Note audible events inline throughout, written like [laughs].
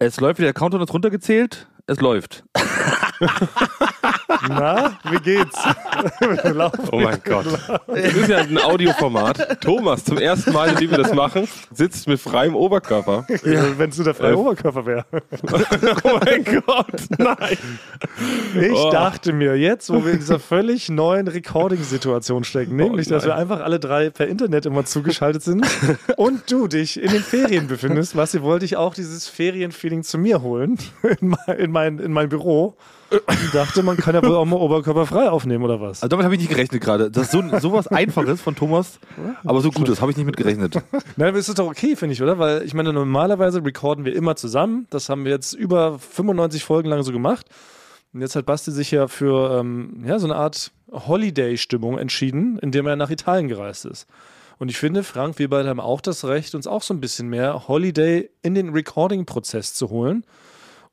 Es läuft wieder, der Countdown ist runtergezählt. Es läuft. [laughs] Na, wie geht's? [laughs] Oh mein Gott. Das ist ja ein Audioformat. Thomas, zum ersten Mal, in dem wir das machen, sitzt mit freiem Oberkörper. Ja, Wenn es nur der freie Äh. Oberkörper wäre. [laughs] Oh mein Gott, nein. Ich Oh. dachte mir, jetzt, wo wir in dieser völlig neuen Recording-Situation stecken, nämlich, dass wir einfach alle drei per Internet immer zugeschaltet sind und du dich in den Ferien befindest, was wollte ich auch dieses Ferienfeeling zu mir holen, in mein, in mein, in mein Büro. Und dachte, man kann ja wohl auch mal oberkörperfrei aufnehmen, oder was? Also damit habe ich nicht gerechnet gerade. Das ist so sowas [laughs] Einfaches von Thomas, aber so Gutes habe ich nicht mit gerechnet. Nein, aber ist doch okay, finde ich, oder? Weil ich meine, normalerweise recorden wir immer zusammen. Das haben wir jetzt über 95 Folgen lang so gemacht. Und jetzt hat Basti sich ja für ähm, ja, so eine Art Holiday-Stimmung entschieden, indem er nach Italien gereist ist. Und ich finde, Frank, wir beide haben auch das Recht, uns auch so ein bisschen mehr Holiday in den Recording-Prozess zu holen.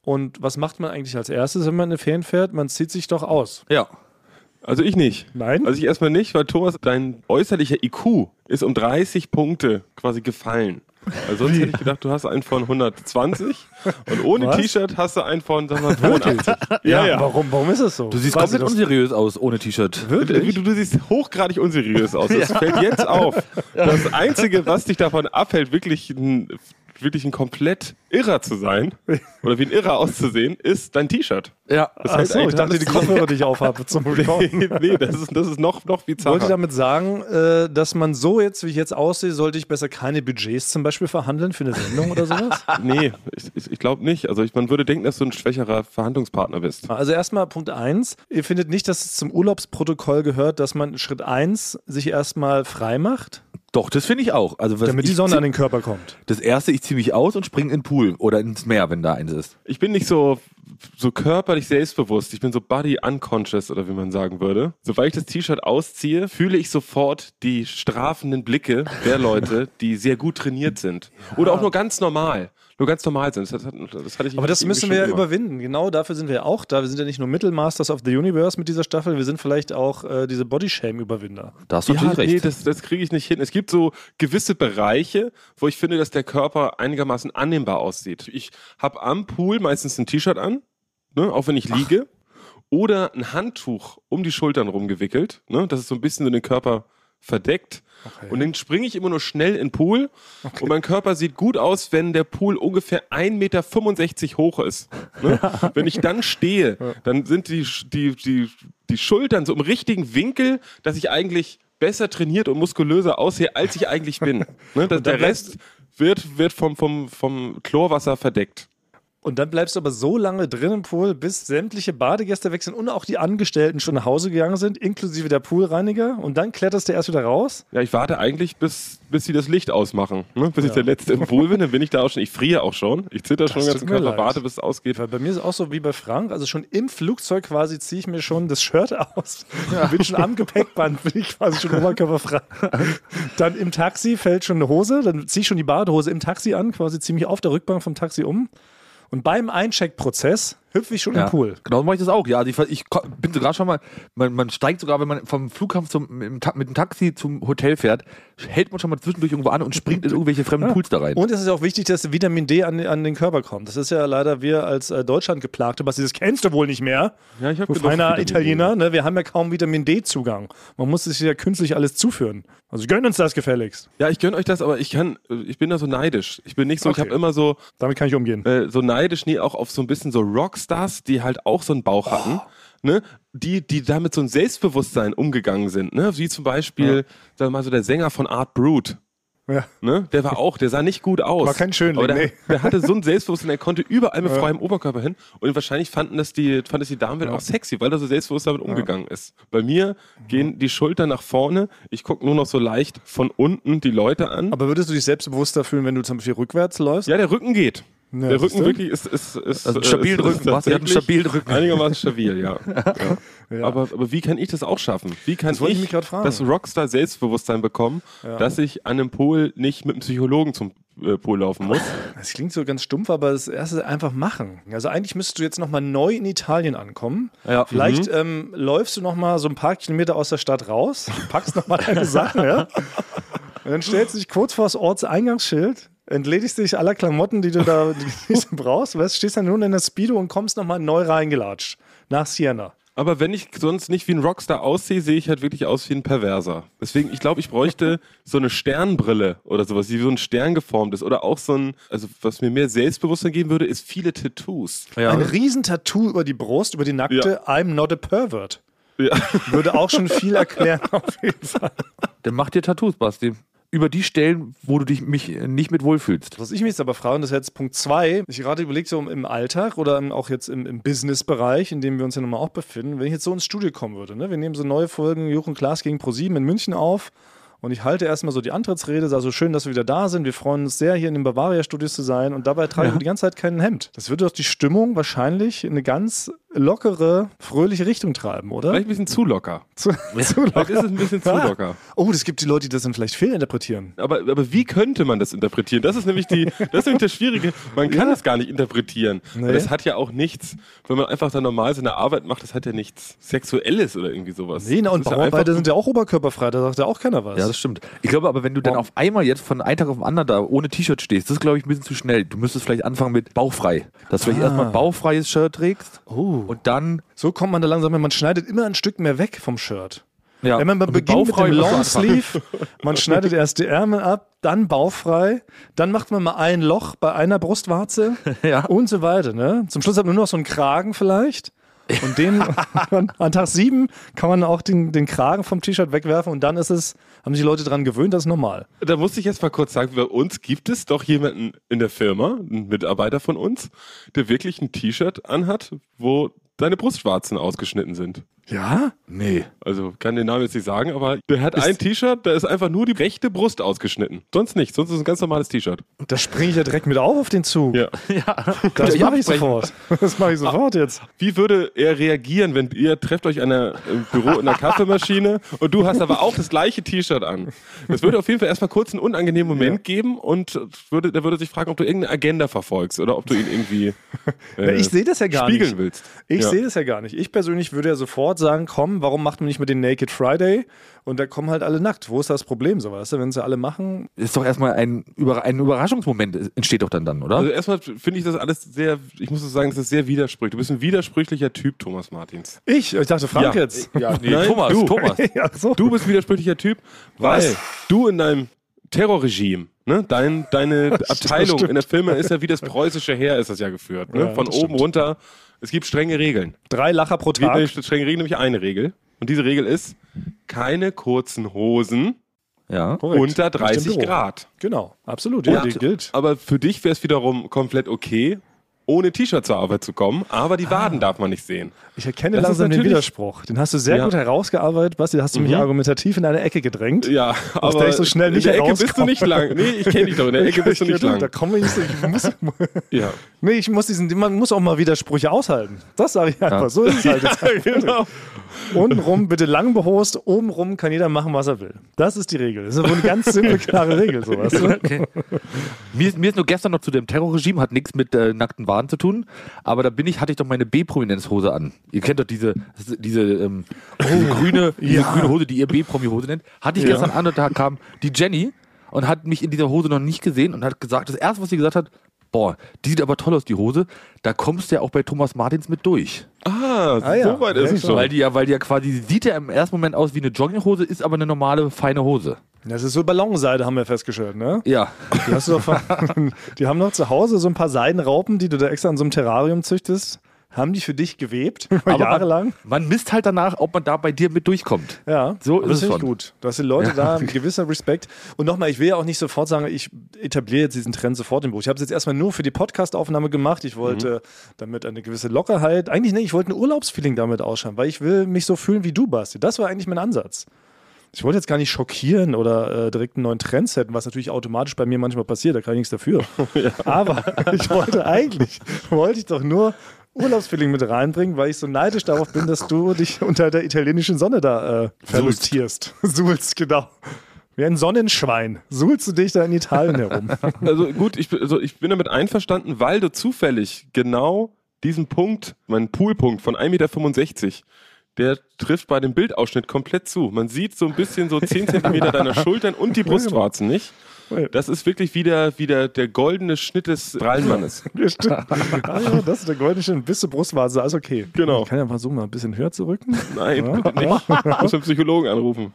Und was macht man eigentlich als erstes, wenn man in eine Ferien fährt? Man zieht sich doch aus. Ja. Also ich nicht. Nein? Also ich erstmal nicht, weil Thomas, dein äußerlicher IQ ist um 30 Punkte quasi gefallen. Weil sonst hätte ich gedacht, du hast einen von 120 und ohne Was? T-Shirt hast du einen von sagen wir, 82. ja, ja. Warum, warum ist es so? Du siehst Weiß komplett das- unseriös aus ohne T-Shirt. Du, du siehst hochgradig unseriös aus. Das fällt jetzt auf. [laughs] Das Einzige, was dich davon abhält, wirklich ein, wirklich ein komplett Irrer zu sein oder wie ein Irrer auszusehen, ist dein T-Shirt. Ja. Das hält so, ich dachte, die. Kopfhörer, die ich aufhabe zum Recorden. [laughs] Nee, nee, das ist, das ist noch, noch Ich wollte bizarrer. damit sagen, äh, dass man so jetzt, wie ich jetzt aussehe, sollte ich besser keine Budgets zum Beispiel verhandeln für eine Sendung oder sowas? [laughs] Nee, ich, ich, ich glaube nicht. Also ich, man würde denken, dass du ein schwächerer Verhandlungspartner bist. Also erstmal Punkt eins. Ihr findet nicht, dass es zum Urlaubsprotokoll gehört, dass man Schritt eins sich erstmal frei macht, Doch, das finde ich auch. Also was damit die ich Sonne zieh- an den Körper kommt. Das erste, ich ziehe mich aus und springe in den Pool oder ins Meer, wenn da eins ist. Ich bin nicht so, so körperlich selbstbewusst. Ich bin so body unconscious oder wie man sagen würde. Sobald ich das T-Shirt ausziehe, fühle ich sofort die strafenden Blicke der Leute, die sehr gut trainiert sind. Oder auch nur ganz normal. Nur ganz normal sind. Das, hat, das hatte ich Aber das müssen wir ja überwinden. Genau dafür sind wir ja auch da. Wir sind ja nicht nur Mittelmasters of the Universe mit dieser Staffel, wir sind vielleicht auch äh, diese Bodyshame-Überwinder. Da hast du Ja, natürlich nee, recht. das, das kriege ich nicht hin. Es gibt so gewisse Bereiche, wo ich finde, dass der Körper einigermaßen annehmbar aussieht. Ich habe am Pool meistens ein T-Shirt an, ne, auch wenn ich liege, oder ein Handtuch um die Schultern rumgewickelt, ne, das ist so ein bisschen so den Körper verdeckt. Und dann springe ich immer nur schnell in den Pool und mein Körper sieht gut aus, wenn der Pool ungefähr 1,65 Meter hoch ist. Ne? [laughs] Wenn ich dann stehe, dann sind die, die, die, die Schultern so im richtigen Winkel, dass ich eigentlich besser trainiert und muskulöser aussehe, als ich eigentlich bin. Ne? [laughs] Der Rest wird, wird vom, vom, vom Chlorwasser verdeckt. Und dann bleibst du aber so lange drin im Pool, bis sämtliche Badegäste wechseln und auch die Angestellten schon nach Hause gegangen sind, inklusive der Poolreiniger. Und dann kletterst du erst wieder raus. Ja, ich warte eigentlich, bis, bis sie das Licht ausmachen. Ne? Bis ich der Letzte im Pool bin, dann bin ich da auch schon. Ich friere auch schon. Ich zitter schon den ganzen Körper, leid. warte, bis es ausgeht. Weil bei mir ist es auch so wie bei Frank. Also schon im Flugzeug quasi ziehe ich mir schon das Shirt aus. Bin schon am Gepäckband, bin ich quasi schon oberkörperfrei. Dann im Taxi fällt schon eine Hose. Dann ziehe ich schon die Badehose im Taxi an, quasi ziehe mich auf der Rückbank vom Taxi um. Und beim Eincheckprozess hüpfe ich schon Ja, im Pool. Genau so mache ich das auch. Ja, also ich, ich bin sogar schon mal, man, man steigt sogar, wenn man vom Flughafen zum, mit dem Taxi zum Hotel fährt, hält man schon mal zwischendurch irgendwo an und [laughs] springt in irgendwelche fremden Pools da rein. Und es ist auch wichtig, dass Vitamin D an, an den Körper kommt. Das ist ja leider wir als äh, Deutschland geplagte, was das kennst du wohl nicht mehr. Ja, ich hab Du genug feiner. Italiener, ne? wir haben ja kaum Vitamin D-Zugang. Man muss sich ja künstlich alles zuführen. Also gönn uns das gefälligst. Ja, ich gönne euch das, aber ich kann, ich bin da so neidisch. Ich bin nicht so, Okay. ich habe immer so, Damit kann ich umgehen. äh, so neidisch, nee, auch auf so ein bisschen so Rockstars, die halt auch so einen Bauch hatten, ne? Die, die damit so ein Selbstbewusstsein umgegangen sind, ne? Wie zum Beispiel, sagen wir mal so der Sänger von Art Brute. Ja. Ne? Der war auch, der sah nicht gut aus. War kein Schönling, aber der, nee. der hatte so ein Selbstbewusstsein, der konnte überall mit freiem Oberkörper hin. Und wahrscheinlich fanden das die, fand das die Damenwelt auch sexy, weil er so selbstbewusst damit umgegangen ist. Bei mir gehen die Schultern nach vorne, ich gucke nur noch so leicht von unten die Leute an. Aber würdest du dich selbstbewusster fühlen, wenn du zum Beispiel rückwärts läufst? ja, der Rücken geht. Ja, der siehst Rücken wirklich ist, ist, ist, Also äh, stabilen ist, Rücken. Basti hat einen stabilen Rücken. Einigermaßen stabil, ja. ja. [laughs] Ja. Aber, aber wie kann ich das auch schaffen? Wie kann Das wollte ich ich, mich grad fragen. das Rockstar-Selbstbewusstsein bekommen, dass ich an einem Pool nicht mit einem Psychologen zum äh, Pool laufen muss? Das klingt so ganz stumpf, aber das erste einfach machen. Also eigentlich müsstest du jetzt nochmal neu in Italien ankommen. Ja. Vielleicht ähm, läufst du nochmal so ein paar Kilometer aus der Stadt raus, packst nochmal deine Sachen, ja. [laughs] Und dann stellst du dich kurz vor das Ortseingangsschild, entledigst dich aller Klamotten, die du da [laughs] die du brauchst, weißt, stehst dann nur in der Speedo und kommst nochmal neu reingelatscht. Nach Siena. Aber wenn ich sonst nicht wie ein Rockstar aussehe, sehe ich halt wirklich aus wie ein Perverser. Deswegen, ich glaube, ich bräuchte [laughs] so eine Sternbrille oder sowas, die wie so ein Stern geformt ist. Oder auch so ein, also was mir mehr Selbstbewusstsein geben würde, ist viele Tattoos. Ja. Ein Riesentattoo über die Brust, über die nackte I'm not a pervert. Ja. Würde auch schon viel erklären, [laughs] auf jeden Fall. Dann mach dir Tattoos, Basti. Über die Stellen, wo du dich mich nicht mit wohlfühlst. Was ich mich jetzt aber frage, und das ist jetzt Punkt zwei, ich gerade überlegt, so im Alltag oder auch jetzt im, im Business-Bereich, in dem wir uns ja nun mal auch befinden, wenn ich jetzt so ins Studio kommen würde, ne? wir nehmen so neue Folgen Jochen Klaas gegen ProSieben in München auf und ich halte erstmal so die Antrittsrede, sage so schön, dass wir wieder da sind, wir freuen uns sehr, hier in den Bavaria-Studios zu sein und dabei trage ich die ganze Zeit kein Hemd. Das würde doch die Stimmung wahrscheinlich in eine ganz lockere, fröhliche Richtung treiben, oder? Vielleicht ein bisschen zu locker. [laughs] Zu, zu Vielleicht locker. ist es ein bisschen zu Ah. locker. [laughs] Oh, das gibt die Leute, die das dann vielleicht fehlinterpretieren. Aber, aber wie könnte man das interpretieren? Das ist nämlich die, das ist nämlich das Schwierige. Man kann es gar nicht interpretieren. Nee. Das hat ja auch nichts, wenn man einfach da normal seine Arbeit macht, das hat ja nichts Sexuelles oder irgendwie sowas. Nee, na, und Das ja Bauarbeiter einfach- sind ja auch oberkörperfrei, da sagt ja auch keiner was. Ja, das stimmt. Ich glaube aber, wenn du dann auf einmal jetzt von einem Tag auf den anderen da ohne T-Shirt stehst, das ist, glaube ich, ein bisschen zu schnell. Du müsstest vielleicht anfangen mit bauchfrei. Dass du vielleicht Ah. erstmal ein bauchfreies Shirt trägst oh. Und dann. So kommt man da langsam, hin. man schneidet immer ein Stück mehr weg vom Shirt. Ja, Wenn man mit beginnt mit dem. Longsleeve, man schneidet erst die Ärmel ab, dann bauchfrei, dann macht man mal ein Loch bei einer Brustwarze [laughs] Ja. und so weiter. Ne? Zum Schluss hat man nur noch so einen Kragen vielleicht. Und den [laughs] an Tag sieben kann man auch den, den Kragen vom T-Shirt wegwerfen und dann ist es, haben sich Leute dran gewöhnt, das ist normal. Da muss ich jetzt mal kurz sagen, bei uns gibt es doch jemanden in der Firma, einen Mitarbeiter von uns, der wirklich ein T-Shirt anhat, wo deine Brustwarzen ausgeschnitten sind. Ja? Nee. Also kann den Namen jetzt nicht sagen, aber der hat ein T-Shirt, da ist einfach nur die rechte Brust ausgeschnitten. Sonst nicht, sonst ist es ein ganz normales T-Shirt. Da springe ich ja direkt mit auf auf den Zug. Ja. Ja, Das mache ich sofort. Das mache ich sofort jetzt. Wie würde er reagieren, wenn ihr trefft euch an der, im Büro in der Kaffeemaschine und du hast aber auch das gleiche T-Shirt an? Das würde auf jeden Fall erstmal kurz einen unangenehmen Moment geben und würde, der würde sich fragen, ob du irgendeine Agenda verfolgst oder ob du ihn irgendwie [laughs] äh, ich sehe das ja gar spiegeln nicht. willst. Ich Ja. sehe das ja gar nicht. Ich persönlich würde ja sofort sagen, komm, warum macht man nicht mit den Naked Friday? Und da kommen halt alle nackt. Wo ist das Problem, so weißt du? Wenn sie alle machen, Ist doch erstmal ein, Über ein Überraschungsmoment, entsteht doch dann dann, oder? Also erstmal finde ich das alles sehr, ich muss so sagen, das ist sehr widersprüchlich. Du bist ein widersprüchlicher Typ, Thomas Martins. ich, ich dachte Frank Ja. jetzt. ja, [laughs] nee, Nein, Thomas, du. Thomas. [laughs] ja, so. Du bist ein widersprüchlicher Typ, weil Was? du in deinem Terrorregime, ne, dein, deine [laughs] Abteilung in der Firma ist ja wie das preußische Heer ist das ja geführt. Ne? Ja, Von oben stimmt. runter. Es gibt strenge Regeln. Drei Lacher pro Es gibt Tag. nämlich strenge Regeln, nämlich eine Regel. Und diese Regel ist, keine kurzen Hosen Ja. Korrekt. unter Nicht im 30 Büro. Grad. Genau, absolut. Ja, Und- die gilt. Aber für dich wäre es wiederum komplett okay, ohne T-Shirt zur Arbeit zu kommen, aber die Waden darf man nicht sehen. Ich erkenne Das langsam den Widerspruch. Den hast du sehr Ja. gut herausgearbeitet, Basti. Da hast du mich Mhm. argumentativ in eine Ecke gedrängt. Ja, aber der ich so schnell nicht in der Ecke bist du nicht lang. Nee, ich kenne dich doch. In der [laughs] Ecke bist du nicht Da lang. komme ich nicht so. Ich muss, [laughs] Ja. nee, ich muss diesen, man muss auch mal Widersprüche aushalten. Das sage ich einfach. So ist es halt. Jetzt. [laughs] genau. Untenrum bitte lang behost, obenrum kann jeder machen, was er will. Das ist die Regel. Das ist wohl eine ganz simple, klare Regel. So, weißt du? Okay. Mir, ist, mir ist nur gestern noch zu dem Terrorregime, hat nichts mit äh, nackten Waden zu tun, aber da bin ich, hatte ich doch meine B-Prominenz-Hose an. Ihr kennt doch diese, diese, ähm, diese grüne, diese ja. grüne Hose, die ihr B-Promi-Hose nennt. Hatte ich Ja. gestern an und da kam die Jenny und hat mich in dieser Hose noch nicht gesehen und hat gesagt, das erste, was sie gesagt hat, boah, die sieht aber toll aus, die Hose. Da kommst du ja auch bei Thomas Martins mit durch. Ah, Ah, ja. so weit ist es schon. Weil die ja, weil die ja quasi, sie sieht ja im ersten Moment aus wie eine Jogginghose, ist aber eine normale, feine Hose. Das ist so Ballonseide, haben wir festgestellt, ne? Ja. Die, hast du doch von, [laughs] die haben noch zu Hause so ein paar Seidenraupen, die du da extra in so einem Terrarium züchtest. Haben die für dich gewebt, [laughs] Aber jahrelang? Man, man misst halt danach, ob man da bei dir mit durchkommt. Ja, So ist das es finde ich schon. gut. Du hast den Leute Ja. da ein [laughs] gewisser Respekt. Und nochmal, ich will ja auch nicht sofort sagen, ich etabliere jetzt diesen Trend sofort im Buch. Ich habe es jetzt erstmal nur für die Podcast-Aufnahme gemacht. Ich wollte damit eine gewisse Lockerheit, eigentlich nicht, ich wollte ein Urlaubsfeeling damit ausschauen, weil ich will mich so fühlen wie du, Basti. Das war eigentlich mein Ansatz. Ich wollte jetzt gar nicht schockieren oder äh, direkt einen neuen Trend setzen, was natürlich automatisch bei mir manchmal passiert, da kann ich nichts dafür. [laughs] Aber ich wollte eigentlich, wollte ich doch nur Urlaubsfeeling mit reinbringen, weil ich so neidisch darauf bin, dass du dich unter der italienischen Sonne da äh, verlustierst. [laughs] Suhlst, genau. Wie ein Sonnenschwein. Suhlst du dich da in Italien herum. [laughs] Also gut, ich, bin- also ich bin damit einverstanden, weil du zufällig genau diesen Punkt, meinen Poolpunkt von 1,65 Meter, der trifft bei dem Bildausschnitt komplett zu. Man sieht so ein bisschen so 10 [laughs] Zentimeter deiner Schultern und die Brustwarzen nicht. Das ist wirklich wieder, wieder der goldene Schnitt des Brallmannes. [laughs] Ja, stimmt. [laughs] ah, ja, das ist der goldene Schnitt. Bis zur Brustwarze, alles okay. Genau. Ich kann ja versuchen, mal ein bisschen höher zu rücken. Nein, bitte nicht. [laughs] Ich muss einen Psychologen anrufen.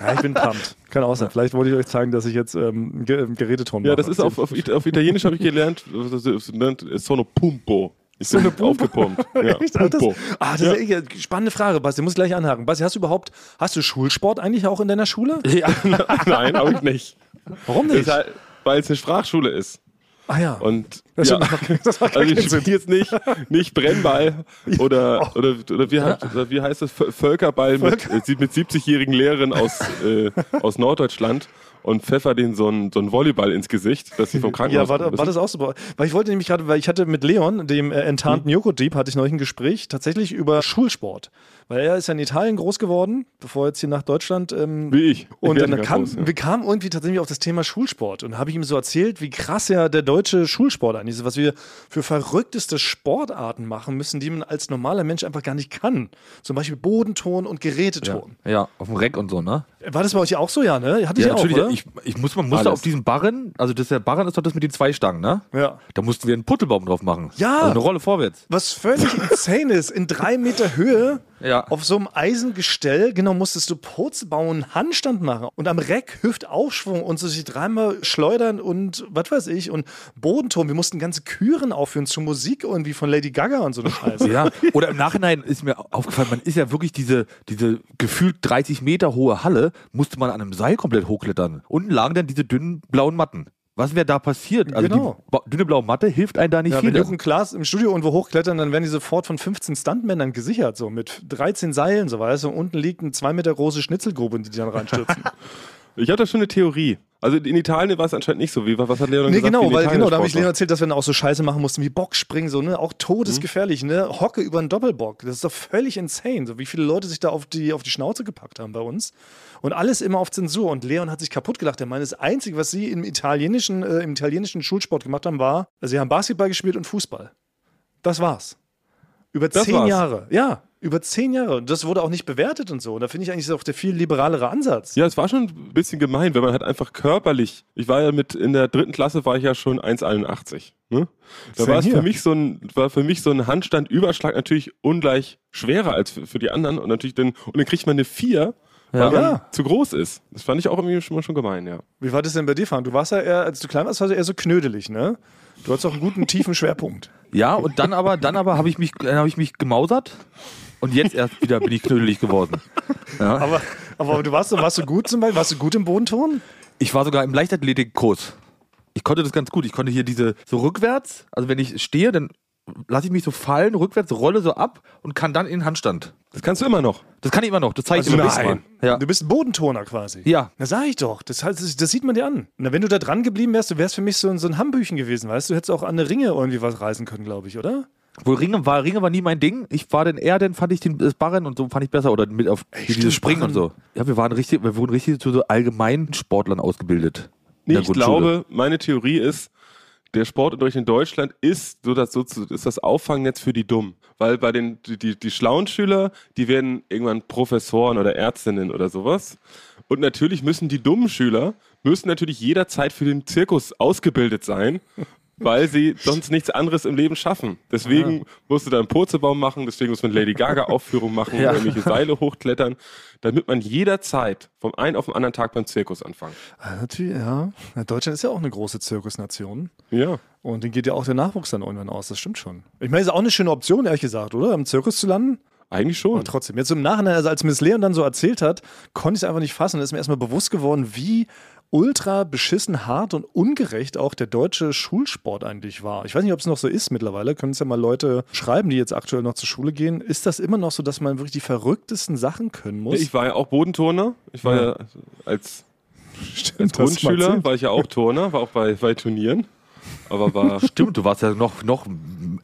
Ja, ich bin pumped. Kann auch sein. Vielleicht wollte ich euch zeigen, dass ich jetzt ähm, Ge Geräteton Ja, mache. das ist auf, auf, auf Italienisch habe ich gelernt, das ist- nennt Sono Pumpo. Ich bin aufgepumpt. [laughs] Ja, Echt? Ah, das, ah, das ist ja. eine spannende Frage, Basti. Muss ich gleich anhaken. Basti, hast du überhaupt, hast du Schulsport eigentlich auch in deiner Schule? Ja. [laughs] Nein, habe ich nicht. Warum nicht? ist halt, weil es eine Sprachschule ist. Ah ja. Und das, ja. das macht, das macht gar Also ich spiele jetzt nicht, nicht Brennball oder, oder, oder, wie, heißt, oder wie heißt das? Vö- Völkerball mit, äh, mit 70-jährigen Lehrern aus, äh, aus Norddeutschland und pfeffer denen so einen so einen Volleyball ins Gesicht, dass sie vom [laughs] Krankenhaus Ja, war, kommen war das auch so? Weil ich wollte nämlich gerade, weil ich hatte mit Leon, dem äh, enttarnten Joko-Dieb, hatte ich neulich ein Gespräch tatsächlich über Schulsport. Weil er ist ja in Italien groß geworden, bevor er jetzt hier nach Deutschland ähm, Wie ich. Und Ich dann kam, groß, ja. wir kamen irgendwie tatsächlich auf das Thema Schulsport und habe ich ihm so erzählt, wie krass ja der deutsche Schulsport eigentlich ist, was wir für verrückteste Sportarten machen müssen, die man als normaler Mensch einfach gar nicht kann. Zum Beispiel Bodenton und Geräteton. ja, auf dem Reck und so, ne? War das bei euch auch so, ja, ne? Hatte ich Ja, auch, natürlich. oder? Ich, ich muss, man musste Alles. auf diesem Barren, also das der Barren ist doch das mit den zwei Stangen, ne? ja. Da mussten wir einen Puttelbaum drauf machen. Ja. Also eine Rolle vorwärts. Was völlig [laughs] insane ist, in drei Meter Höhe Ja. auf so einem Eisengestell, genau, musstest du Purzelbauen, Handstand machen und am Reck Hüftaufschwung und so sich dreimal schleudern und was weiß ich und Bodenton. Wir mussten ganze Küren aufführen zur Musik irgendwie von Lady Gaga und so eine Scheiße. Ja, oder im Nachhinein ist mir aufgefallen, man ist ja wirklich diese, diese gefühlt 30 Meter hohe Halle, musste man an einem Seil komplett hochklettern. Unten lagen dann diese dünnen blauen Matten. Was wäre da passiert? Also Genau. die dünne blaue Matte hilft einem da nicht Ja, viel. wenn Jürgen Klaas im Studio irgendwo hochklettern, dann werden die sofort von 15 Stuntmännern gesichert, so mit 13 Seilen, so weißt du. Und unten liegt eine zwei Meter große Schnitzelgrube, in die die dann reinstürzen. [laughs] Ich hatte schon eine Theorie. Also in Italien war es anscheinend nicht so. Wie, was hat Leon nee, gesagt? genau, weil genau, da habe ich Leon erzählt, dass wir dann auch so Scheiße machen mussten wie Bockspringen, so, ne? Auch todesgefährlich, ne? Hocke über einen Doppelbock. Das ist doch völlig insane, so wie viele Leute sich da auf die, auf die Schnauze gepackt haben bei uns. Und alles immer auf Zensur. Und Leon hat sich kaputt gelacht. Er meinte, das Einzige, was sie im italienischen, äh, im italienischen Schulsport gemacht haben, war, sie haben Basketball gespielt und Fußball. Das war's. Über Das zehn war's. Jahre. Ja, über zehn Jahre. Und das wurde auch nicht bewertet und so. Und da finde ich eigentlich auch der viel liberalere Ansatz. Ja, es war schon ein bisschen gemein, wenn man halt einfach körperlich. Ich war ja mit in der dritten Klasse war ich ja schon 1,81. Ne? Da war es für mich so ein war für mich so ein Handstandüberschlag natürlich ungleich schwerer als für, für die anderen und natürlich dann und dann kriegt man eine 4, weil Ja. man zu groß ist. Das fand ich auch irgendwie schon mal schon gemein, ja. Wie war das denn bei dir, Frank? Du warst ja eher, als du klein warst, warst du eher so knödelig, ne? Du hattest auch einen guten, tiefen Schwerpunkt. Ja, und dann aber, dann aber habe ich mich, dann habe ich mich gemausert und jetzt erst wieder bin ich knödelig geworden. Ja. Aber, aber du warst, so- warst du gut zum Beispiel? Warst du gut im Bodenton? Ich war sogar im Leichtathletikkurs. Ich konnte das ganz gut. Ich konnte hier diese so rückwärts, also wenn ich stehe, dann lasse ich mich so fallen, rückwärts, rolle so ab und kann dann in den Handstand. Das kannst du immer noch. Das kann ich immer noch. Das zeige ich Also immer nein. Ja. Du bist ein Bodentoner quasi. Ja. Na sag ich doch. Das, heißt, das, das sieht man dir an. Na, wenn du da dran geblieben wärst, du wärst für mich so, ein- so ein Hambüchen gewesen, weißt du? Du hättest auch an eine Ringe irgendwie was reißen können, glaube ich, oder? Wohl Ringe war, Ringe war nie mein Ding. Ich war dann eher, dann fand ich den, das Barren und so fand ich besser oder mit auf Ey, dieses stimmt, Springen und so. Ja, wir waren richtig, wir wurden richtig zu so allgemeinen Sportlern ausgebildet. in Nee, der ich Grundschule. glaube, meine Theorie ist, der Sportunterricht in Deutschland ist so das, so zu- ist das Auffangnetz für die Dummen. Weil bei den, die, die, die schlauen Schüler, die werden irgendwann Professoren oder Ärztinnen oder sowas. Und natürlich müssen die dummen Schüler, müssen natürlich jederzeit für den Zirkus ausgebildet sein, weil sie sonst nichts anderes im Leben schaffen. Deswegen musst du da einen Purzelbaum machen, deswegen muss man Lady Gaga Aufführung machen, Ja. irgendwelche Seile hochklettern, damit man jederzeit vom einen auf den anderen Tag beim Zirkus anfangen. Ah, natürlich, ja. Deutschland ist ja auch eine große Zirkusnation. Ja. Und den geht ja auch der Nachwuchs dann irgendwann aus, das stimmt schon. Ich meine, ist auch eine schöne Option, ehrlich gesagt, oder? Im Zirkus zu landen? Eigentlich schon. Aber trotzdem, jetzt im Nachhinein, also als Miss Leon dann so erzählt hat, konnte ich es einfach nicht fassen. Da ist mir erstmal bewusst geworden, wie ultra beschissen hart und ungerecht auch der deutsche Schulsport eigentlich war. Ich weiß nicht, ob es noch so ist mittlerweile. Können es ja mal Leute schreiben, die jetzt aktuell noch zur Schule gehen. Ist das immer noch so, dass man wirklich die verrücktesten Sachen können muss? Ich war ja auch Bodenturner. Ich war ja, Ja. als, Stimmt, als Grundschüler war ich ja auch Turner, war auch bei, bei Turnieren. Aber war. [laughs] Stimmt, du warst ja noch, noch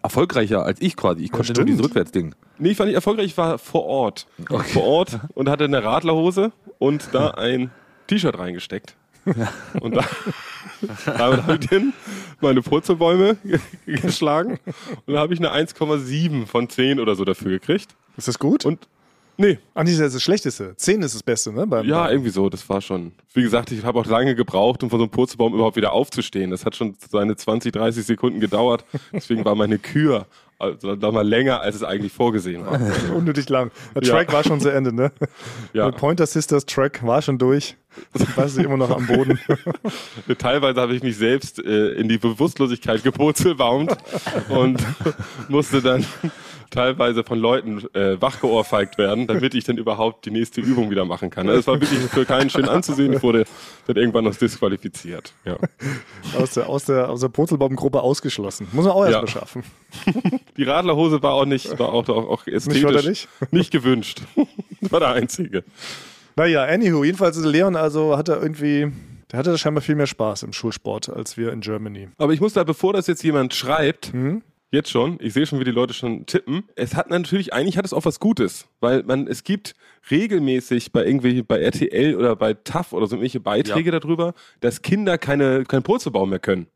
erfolgreicher als ich quasi. Ich konnte nur stimmt. dieses Rückwärtsding. nee, ich war nicht erfolgreich, ich war vor Ort. Vor Ort und hatte eine Radlerhose und da ein T-Shirt reingesteckt. [laughs] Und da, damit habe ich dann meine Purzelbäume ge- [laughs] geschlagen und da habe ich eine 1,7 von 10 oder so dafür gekriegt. Ist das gut? Und Nee, Ach, nicht, das ist das Schlechteste. 10 ist das Beste, ne? Beim, ja, irgendwie so, das war schon. Wie gesagt, ich habe auch lange gebraucht, um von so einem Purzelbaum überhaupt wieder aufzustehen. Das hat schon seine 20, 30 Sekunden gedauert. Deswegen war meine Kür also mal länger, als es eigentlich vorgesehen war. [laughs] Unnötig lang. Der Ja. Track war schon zu Ende, ne? [laughs] Ja. Der Pointer Sisters Track war schon durch. Weiß sie immer noch am Boden. [laughs] Teilweise habe ich mich selbst äh, in die Bewusstlosigkeit gepurzelbaumt und musste dann teilweise von Leuten äh, wachgeohrfeigt werden, damit ich dann überhaupt die nächste Übung wieder machen kann. Also es war wirklich für keinen schön anzusehen. Ich wurde dann irgendwann noch disqualifiziert. Ja. Aus der, aus der, aus der Purzelbaumgruppe ausgeschlossen. Muss man auch erst Ja. schaffen. [laughs] Die Radlerhose war auch nicht, war auch, auch, auch ästhetisch förderlich? nicht gewünscht. Das [laughs] war der einzige. Naja, anywho, jedenfalls ist Leon also, hat er irgendwie, der hatte scheinbar viel mehr Spaß im Schulsport als wir in Germany. Aber ich muss da, bevor das jetzt jemand schreibt, Hm? Jetzt schon, ich sehe schon, wie die Leute schon tippen, es hat natürlich, eigentlich hat es auch was Gutes, weil man, es gibt regelmäßig bei irgendwie, bei RTL oder bei TAF oder so irgendwelche Beiträge darüber, dass Kinder keine, keinen Purzelbaum mehr können.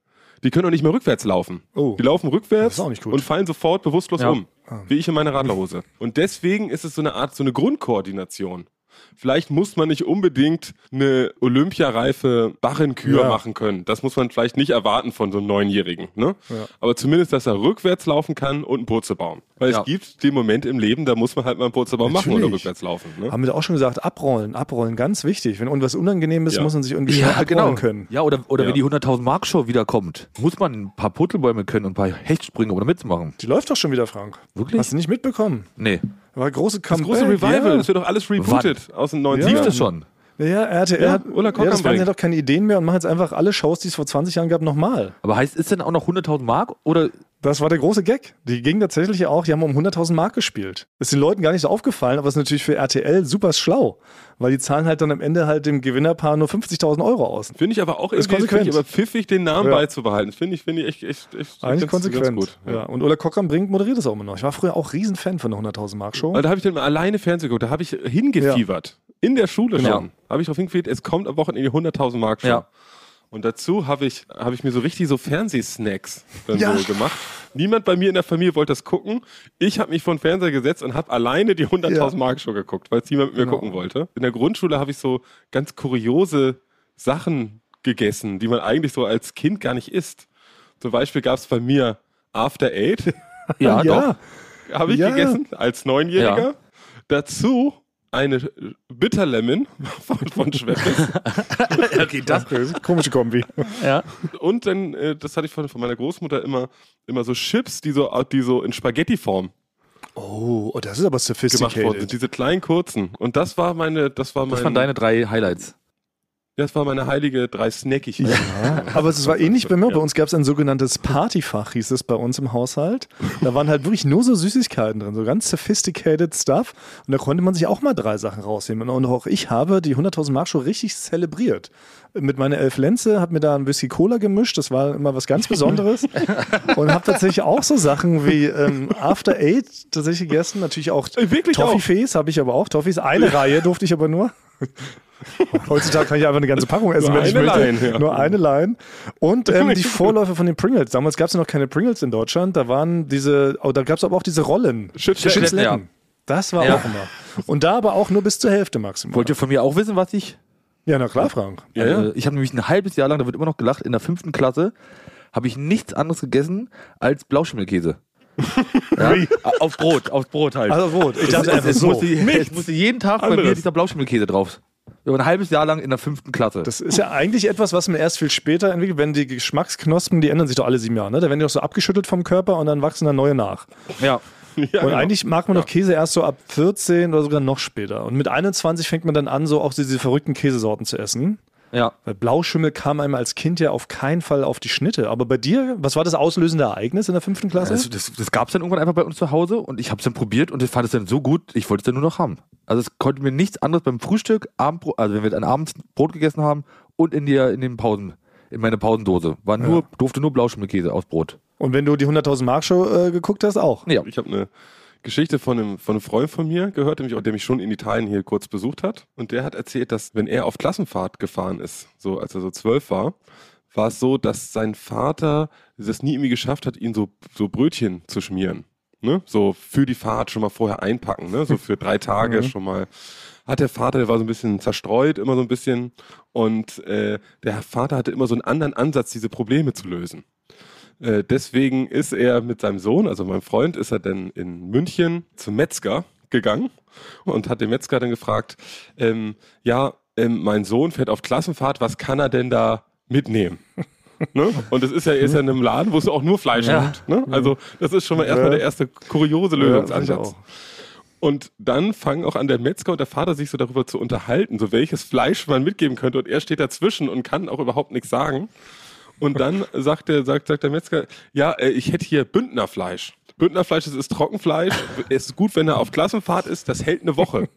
Die können auch nicht mehr rückwärts laufen. Oh. Die laufen rückwärts und fallen sofort bewusstlos Ja. um. Wie ich in meiner Radlerhose. Und deswegen ist es so eine Art, so eine Grundkoordination. Vielleicht muss man nicht unbedingt eine olympiareife Barrenkür Ja. machen können. Das muss man vielleicht nicht erwarten von so einem Neunjährigen. Ne? Ja. Aber zumindest, dass er rückwärts laufen kann und einen Purzelbaum. Weil Ja. es gibt den Moment im Leben, da muss man halt mal einen Purzelbaum machen oder rückwärts laufen. Ne? Haben wir auch schon gesagt, abrollen, abrollen, ganz wichtig. Wenn irgendwas unangenehm ist, Ja. muss man sich irgendwie schnell abrollen können. Ja, oder, oder Ja. wenn die 100.000 Mark Show wiederkommt, muss man ein paar Puttelbäume können und ein paar Hechtsprünge, um da mitzumachen. Die läuft doch schon wieder, Frank. Wirklich? Hast du nicht mitbekommen? Nee. War große Das große Revival, Ja. das wird doch alles rebootet aus den 90ern. Lief das schon? Ja, RTL Ja, hat, Ulla ja, das Brink. hat doch keine Ideen mehr und machen jetzt einfach alle Shows, die es vor 20 Jahren gab, nochmal. Aber heißt, ist denn auch noch 100.000 Mark? Oder Das war der große Gag. Die gingen tatsächlich auch, die haben um 100.000 Mark gespielt. Ist den Leuten gar nicht so aufgefallen, aber es ist natürlich für RTL super schlau, weil die zahlen halt dann am Ende halt dem Gewinnerpaar nur 50.000 Euro aus. Finde ich aber auch Ist irgendwie konsequent. aber pfiffig, den Namen Ja. beizubehalten. Finde ich, finde ich echt, echt, echt Eigentlich ganz, konsequent. Ganz gut. ja. Und Ulla Kock am Brink moderiert das auch immer noch. Ich war früher auch Riesenfan von der 100.000 Mark Show. Weil da habe ich dann alleine Fernsehen geguckt, da habe ich hingefiebert. In der Schule Genau. schon. Habe ich darauf hingefiebert, es kommt am Wochenende die 100.000 Mark Show. Ja. Und dazu habe ich, habe ich mir so richtig so Fernsehsnacks dann Ja. so gemacht. Niemand bei mir in der Familie wollte das gucken. Ich habe mich vor den Fernseher gesetzt und habe alleine die 100.000 Ja. Mark Show geguckt, weil es niemand mit mir Genau. gucken wollte. In der Grundschule habe ich so ganz kuriose Sachen gegessen, die man eigentlich so als Kind gar nicht isst. Zum Beispiel gab es bei mir After Eight. ja, [laughs] ja. habe ich Ja. gegessen als Neunjähriger. Ja. Dazu eine Bitterlemon von, von Schweppes. [laughs] okay, das. Komische Kombi. Ja. Und dann, äh, das hatte ich von, von meiner Großmutter immer, immer so Chips, die so, die so in Spaghetti-Form Oh, oh, das ist aber gemacht worden sophisticated. Diese kleinen kurzen. Und das war meine, das war mein, Das waren deine drei Highlights. Das war meine heilige drei Snackig. [laughs] Aber es war ähnlich bei mir. Bei uns gab es ein sogenanntes Partyfach, hieß es bei uns im Haushalt. Da waren halt wirklich nur so Süßigkeiten drin, so ganz sophisticated Stuff. Und da konnte man sich auch mal drei Sachen rausnehmen. Und auch ich habe die 100.000 Mark Show richtig zelebriert. Mit meiner Elf Lenze, habe mir da ein Whisky Cola gemischt. Das war immer was ganz Besonderes. [laughs] und habe tatsächlich auch so Sachen wie ähm, After Eight tatsächlich gegessen. Natürlich auch Äh? Toffifees habe ich aber auch. Toffees, eine Reihe durfte ich aber nur. [laughs] Heutzutage kann ich einfach eine ganze Packung essen, Nur wenn ich eine möchte. Line, ja. Nur eine Line. Und [laughs] ähm, die Vorläufer von den Pringles. Damals gab es ja noch keine Pringles in Deutschland. Da waren diese, oh, da gab es aber auch diese Rollen. Ja. Das war Ja. auch immer. Und da aber auch nur bis zur Hälfte maximal. Wollt ihr von mir auch wissen, was ich? ja, na klar, Frank. Ja, ja. Äh, ich habe nämlich ein halbes Jahr lang, da wird immer noch gelacht, in der fünften Klasse habe ich nichts anderes gegessen als Blauschimmelkäse. [laughs] ja? Auf Brot, auf Brot halt. Also Brot. Ich dachte es, einfach es, so. musste, es musste jeden Tag bei mir Anderes. dieser Blauschimmelkäse drauf. Über ein halbes Jahr lang in der fünften Klasse. Das ist ja eigentlich etwas, was man erst viel später entwickelt, wenn die Geschmacksknospen, die ändern sich doch alle sieben Jahre, ne? Da werden die doch so abgeschüttelt vom Körper und dann wachsen dann neue nach. ja. [laughs] Ja, Und genau. eigentlich mag man doch Käse erst so ab 14 oder sogar noch später. Und mit 21 fängt man dann an, so auch diese verrückten Käsesorten zu essen. Ja. Weil Blauschimmel kam einem als Kind ja auf keinen Fall auf die Schnitte. Aber bei dir, was war das auslösende Ereignis in der fünften Klasse? Das, das, das gab es dann irgendwann einfach bei uns zu Hause und ich habe es dann probiert und ich fand es dann so gut, ich wollte es dann nur noch haben. Also es konnte mir nichts anderes beim Frühstück, Abendbrot, also wenn wir dann abends Brot gegessen haben und in, der, in den Pausen, in meine Pausendose, war nur, durfte nur Blauschimmelkäse aus Brot. Und wenn du die 100.000 Mark Show äh, geguckt hast, auch. Ja. Ich habe eine Geschichte von einem, von einem Freund von mir gehört, der mich, der mich schon in Italien hier kurz besucht hat. Und der hat erzählt, dass wenn er auf Klassenfahrt gefahren ist, so als er so zwölf war, war es so, dass sein Vater es nie irgendwie geschafft hat, ihn so, so Brötchen zu schmieren. Ne? So für die Fahrt schon mal vorher einpacken, ne? so für drei [laughs] Tage schon mal. Hat der Vater, der war so ein bisschen zerstreut, immer so ein bisschen. Und äh, der Vater hatte immer so einen anderen Ansatz, diese Probleme zu lösen. Äh, deswegen ist er mit seinem Sohn, also meinem Freund, ist er dann in München zum Metzger gegangen und hat den Metzger dann gefragt, ähm, ja, ähm, mein Sohn fährt auf Klassenfahrt, was kann er denn da mitnehmen? [laughs] ne? Und es ist ja, ist ja in einem Laden, wo es auch nur Fleisch Ja. gibt. Ne? Also das ist schon mal erstmal der erste kuriose Lösungsansatz. Und dann fangen auch an der Metzger und der Vater sich so darüber zu unterhalten, so welches Fleisch man mitgeben könnte. Und er steht dazwischen und kann auch überhaupt nichts sagen. Und dann sagt der, sagt, sagt der Metzger, ja, äh, ich hätte hier Bündnerfleisch. Bündnerfleisch, das ist Trockenfleisch. Es ist gut, wenn er auf Klassenfahrt ist. Das hält eine Woche.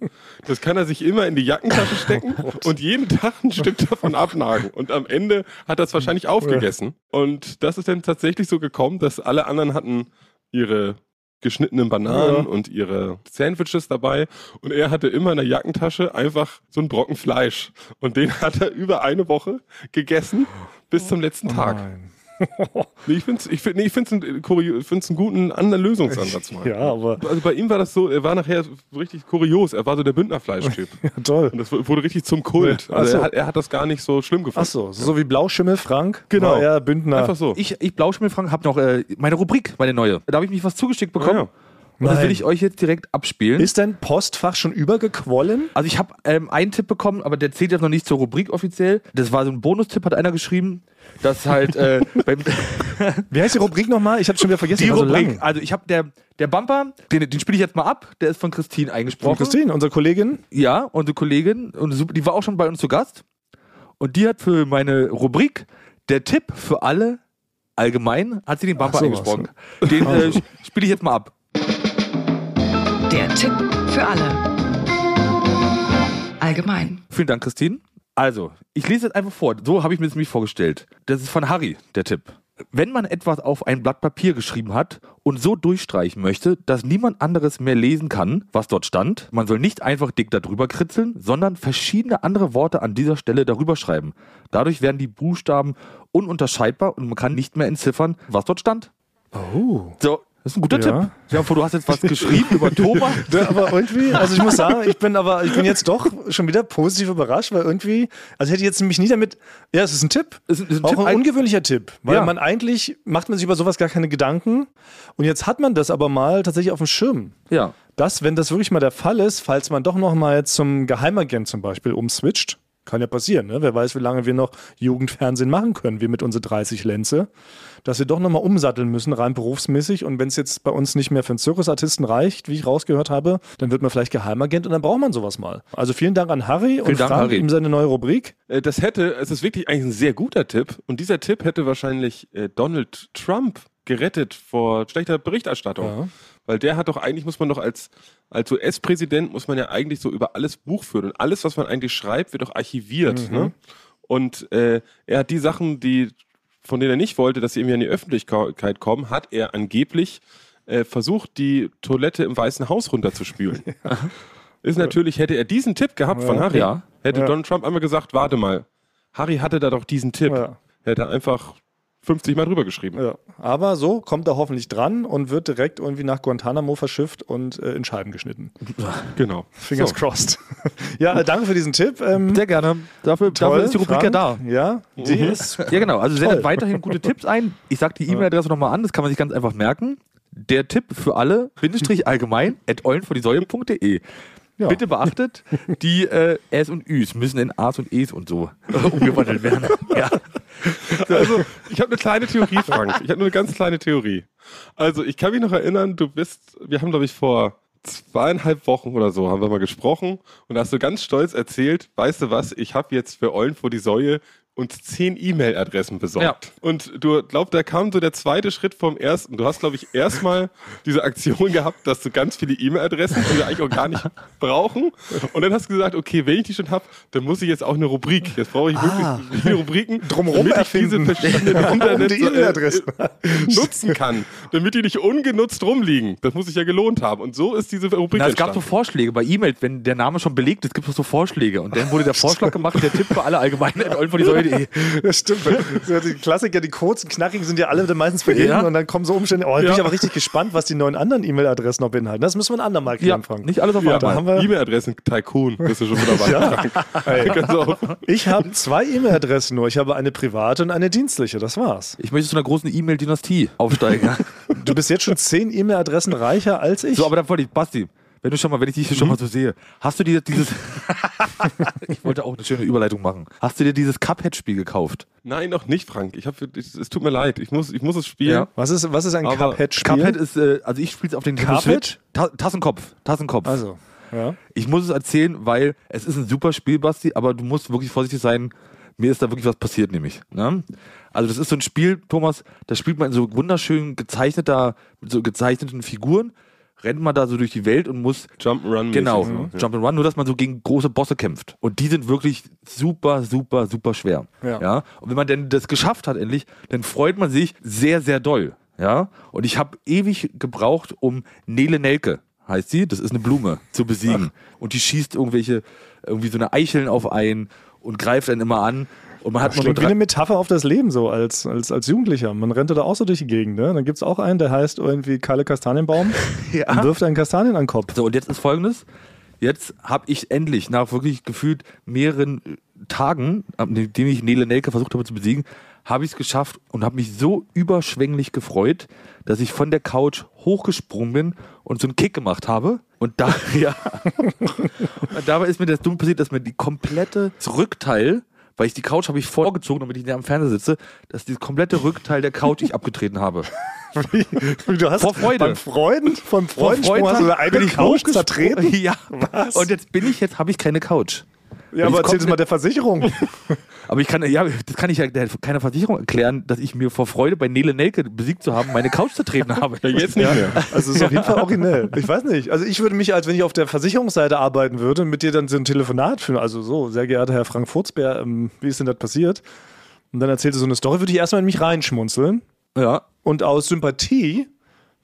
Das kann er sich immer in die Jackentasche stecken und jeden Tag ein Stück davon abnagen. Und am Ende hat er es wahrscheinlich aufgegessen. Und das ist dann tatsächlich so gekommen, dass alle anderen hatten ihre geschnittenen Bananen Ja. und ihre Sandwiches dabei. Und er hatte immer in der Jackentasche einfach so einen Brocken Fleisch. Und den [laughs] hat er über eine Woche gegessen bis zum letzten Tag. Nein. [laughs] Nee, ich finde es ich find, nee, ich find's einen, find's einen guten anderen Lösungsansatz mal. Ja, aber Also bei ihm war das so, er war nachher richtig kurios. Er war so der Bündnerfleischtyp. [laughs] ja, toll. Und das wurde richtig zum Kult. Ja. Also so. er, hat, er hat das gar nicht so schlimm gefunden. Ach so, so wie Blauschimmel Frank. Genau. War er Bündner. Einfach so. Ich, ich Blauschimmelfrank, habe noch äh, meine Rubrik, meine neue. Da habe ich mich was zugeschickt bekommen. Ah, ja. Und das will ich euch jetzt direkt abspielen. Ist dein Postfach schon übergequollen? Also ich habe ähm, einen Tipp bekommen, aber der zählt jetzt noch nicht zur Rubrik offiziell. Das war so ein Bonustipp, hat einer geschrieben, dass halt äh, [laughs] beim, Wie heißt die Rubrik nochmal? Ich habe schon wieder vergessen. die war so Rubrik, lang. also ich habe der der Bumper, den, den spiele ich jetzt mal ab, der ist von Christine Von eingesprochen. Christine, unsere Kollegin. Ja, unsere Kollegin, und die war auch schon bei uns zu Gast. Und die hat für meine Rubrik der Tipp für alle allgemein, hat sie den Bumper Ach, sowas. eingesprochen. Den äh, [laughs] spiele ich jetzt mal ab. Der Tipp für alle. Allgemein. Vielen Dank, Christine. Also, ich lese jetzt einfach vor. So habe ich mir das nämlich vorgestellt. Das ist von Harry, der Tipp. Wenn man etwas auf ein Blatt Papier geschrieben hat und so durchstreichen möchte, dass niemand anderes mehr lesen kann, was dort stand, man soll nicht einfach dick darüber kritzeln, sondern verschiedene andere Worte an dieser Stelle darüber schreiben. Dadurch werden die Buchstaben ununterscheidbar und man kann nicht mehr entziffern, was dort stand. Oh. So, das ist ein guter Ja. Tipp. Vor, du hast jetzt was geschrieben über Thomas. [laughs] Ja, aber irgendwie, also ich muss sagen, ich bin aber, ich bin jetzt doch schon wieder positiv überrascht, weil irgendwie, also hätte ich jetzt nämlich nie damit, ja, es ist ein Tipp. Ist ein- ist ein auch Tipp, ein ungewöhnlicher Tipp, weil Ja. man eigentlich, macht man sich über sowas gar keine Gedanken und jetzt hat man das aber mal tatsächlich auf dem Schirm. Ja. dass, wenn das wirklich mal der Fall ist, falls man doch noch mal jetzt zum Geheimagent zum Beispiel umswitcht, kann ja passieren, ne? wer weiß, wie lange wir noch Jugendfernsehen machen können, wir mit unsere 30 Lenze, dass wir doch noch mal umsatteln müssen, rein berufsmäßig und wenn es jetzt bei uns nicht mehr für einen Zirkusartisten reicht, wie ich rausgehört habe, dann wird man vielleicht Geheimagent und dann braucht man sowas mal. Also vielen Dank an Harry und Dank, Frank Harry. ihm seine neue Rubrik. Äh, Das hätte, es ist wirklich eigentlich ein sehr guter Tipp. Und dieser Tipp hätte wahrscheinlich äh, Donald Trump gerettet vor schlechter Berichterstattung. Ja. Weil der hat doch eigentlich, muss man doch als, als US-Präsident, muss man ja eigentlich so über alles Buch führen. Und alles, was man eigentlich schreibt, wird doch archiviert. Ne? Und äh, er hat die Sachen, die, von denen er nicht wollte, dass sie irgendwie an die Öffentlichkeit kommen, hat er angeblich äh, versucht, die Toilette im Weißen Haus runterzuspülen. [laughs] Ist natürlich, hätte er diesen Tipp gehabt von Harry, Ja. hätte Ja. Donald Trump einmal gesagt, warte mal, Harry hatte da doch diesen Tipp. Ja. Hätte er einfach 50 Mal drüber geschrieben. Ja. Aber so kommt er hoffentlich dran und wird direkt irgendwie nach Guantanamo verschifft und äh, in Scheiben geschnitten. [laughs] Genau. Fingers So. crossed. [laughs] ja, äh, danke für diesen Tipp. Ähm, Sehr gerne. Dafür, dafür ist die Rubrik ja da. Ja, die ist. Ja, genau. Also sendet Toll. weiterhin gute Tipps ein. Ich sage die E-Mail-Adresse nochmal an, das kann man sich ganz einfach merken. Der Tipp für alle, Bindestrich allgemein, at eulenvordiesäule.de. Ja. Bitte beachtet, die äh, Äs und Üs müssen in A's und E's und so umgewandelt werden. [laughs] ja. Also, ich habe eine kleine Theorie, Frank. Ich habe nur eine ganz kleine Theorie. Also, ich kann mich noch erinnern, du bist, wir haben, glaube ich, vor zweieinhalb Wochen oder so haben wir mal gesprochen und da hast du ganz stolz erzählt, weißt du was, ich habe jetzt für Eulen vor die Säue uns zehn E-Mail-Adressen besorgt. Und du glaubst, da kam so der zweite Schritt vom ersten. Du hast, glaube ich, erstmal diese Aktion gehabt, dass du ganz viele E-Mail-Adressen, die wir eigentlich auch gar nicht [laughs] brauchen. Und dann hast du gesagt, okay, wenn ich die schon habe, dann muss ich jetzt auch eine Rubrik. Jetzt brauche ich wirklich viele Rubriken, [laughs] Drumherum damit ich diese verschiedenen [laughs] Internet die E-Mail-Adressen. äh, nutzen kann. damit die nicht ungenutzt rumliegen. Das muss sich ja gelohnt haben. Und so ist diese Rubrik Na, es gab so entstanden. Vorschläge bei E-Mails, wenn der Name schon belegt ist, gibt es so Vorschläge. Und dann wurde der Vorschlag gemacht, der Tipp für alle allgemein at oldenfortiesäule.de. [laughs] Das stimmt. So, die Klassiker, die kurzen, knackigen sind ja alle dann meistens für Ja. und dann kommen so Umstände. Oh, jetzt bin Ja. ich aber richtig gespannt, was die neuen anderen E-Mail-Adressen noch beinhalten. Das müssen wir ein andermal Ja, Frank. nicht alles auf ja, einmal. E-Mail-Adressen Tycoon, bist du schon wieder Ganz auf. ich habe zwei E-Mail-Adressen nur. Ich habe eine private und eine dienstliche. Das war's. Ich möchte zu einer großen E-Mail-Dynastie aufsteigen. ja. Du bist jetzt schon zehn E-Mail-Adressen reicher als ich. so, aber dann wollte ich, Basti, wenn du schon mal, wenn ich dich hier schon mal so sehe, hast du dir dieses. [laughs] ich wollte auch eine schöne Überleitung machen. Hast du dir dieses Cuphead-Spiel gekauft? Nein, noch nicht, Frank. Ich hab, es, es tut mir leid. Ich muss, ich muss es spielen. Ja. was, ist, was ist ein Cuphead-Spiel? Cuphead ist, äh, also ich spiele es auf den Cuphead? Switch. Ta Tassenkopf. Tassenkopf. Also, ja. Ich muss es erzählen, weil es ist ein super Spiel, Basti, aber du musst wirklich vorsichtig sein. Mir ist da wirklich was passiert, nämlich. Ne? Also das ist so ein Spiel, Thomas, das spielt man in so wunderschön gezeichneter, mit so gezeichneten Figuren, rennt man da so durch die Welt und muss Jump'n'Run. Genau, So. Jump and Run, nur dass man so gegen große Bosse kämpft. Und die sind wirklich super, super, super schwer. Ja. Und wenn man denn das geschafft hat endlich, dann freut man sich sehr, sehr doll. Ja. Und ich habe ewig gebraucht, um Nele Nelke, heißt sie, das ist eine Blume, zu besiegen. Und die schießt irgendwelche, irgendwie so eine Eicheln auf einen und greift dann immer an. Und man hat nur Klingt wie eine Metapher auf das Leben so als, als, als Jugendlicher. Man rennt da auch so durch die Gegend. Ne? Dann gibt es auch einen, der heißt irgendwie Kalle Kastanienbaum [laughs] Ja. und wirft einen Kastanien an den Kopf. So, und jetzt ist folgendes. Jetzt habe ich endlich nach wirklich gefühlt mehreren äh, Tagen, nachdem ich Nele Nelke versucht habe zu besiegen, habe ich es geschafft und habe mich so überschwänglich gefreut, dass ich von der Couch hochgesprungen bin und so einen Kick gemacht habe. Und da, [laughs] ja. [laughs] und dabei ist mir das dumm passiert, dass mir die komplette das Rückteil, weil ich die Couch habe ich vorgezogen, damit ich näher am Fernseher sitze, dass dieses komplette Rückteil der Couch ich abgetreten habe. [laughs] Du hast Vor Freude. beim Freuden, vom Freudensprung Vor hast du eine Couch zertreten. [laughs] Ja. Was? Und jetzt bin ich, jetzt habe ich keine Couch. Ja, aber ich erzähl das komplett- mal der Versicherung. [laughs] Aber ich kann, ja, das kann ich ja der, keiner Versicherung erklären, dass ich mir vor Freude bei Nele Nelke besiegt zu haben, meine Couch zertreten habe. Ja, jetzt nicht mehr. Also ist auf jeden Fall originell. Ich weiß nicht. Also ich würde mich, als wenn ich auf der Versicherungsseite arbeiten würde, mit dir dann so ein Telefonat führen. Also so, sehr geehrter Herr Frank Furzbär, ähm, wie ist denn das passiert? Und dann erzählt er so eine Story, würde ich erstmal in mich reinschmunzeln. Ja. Und aus Sympathie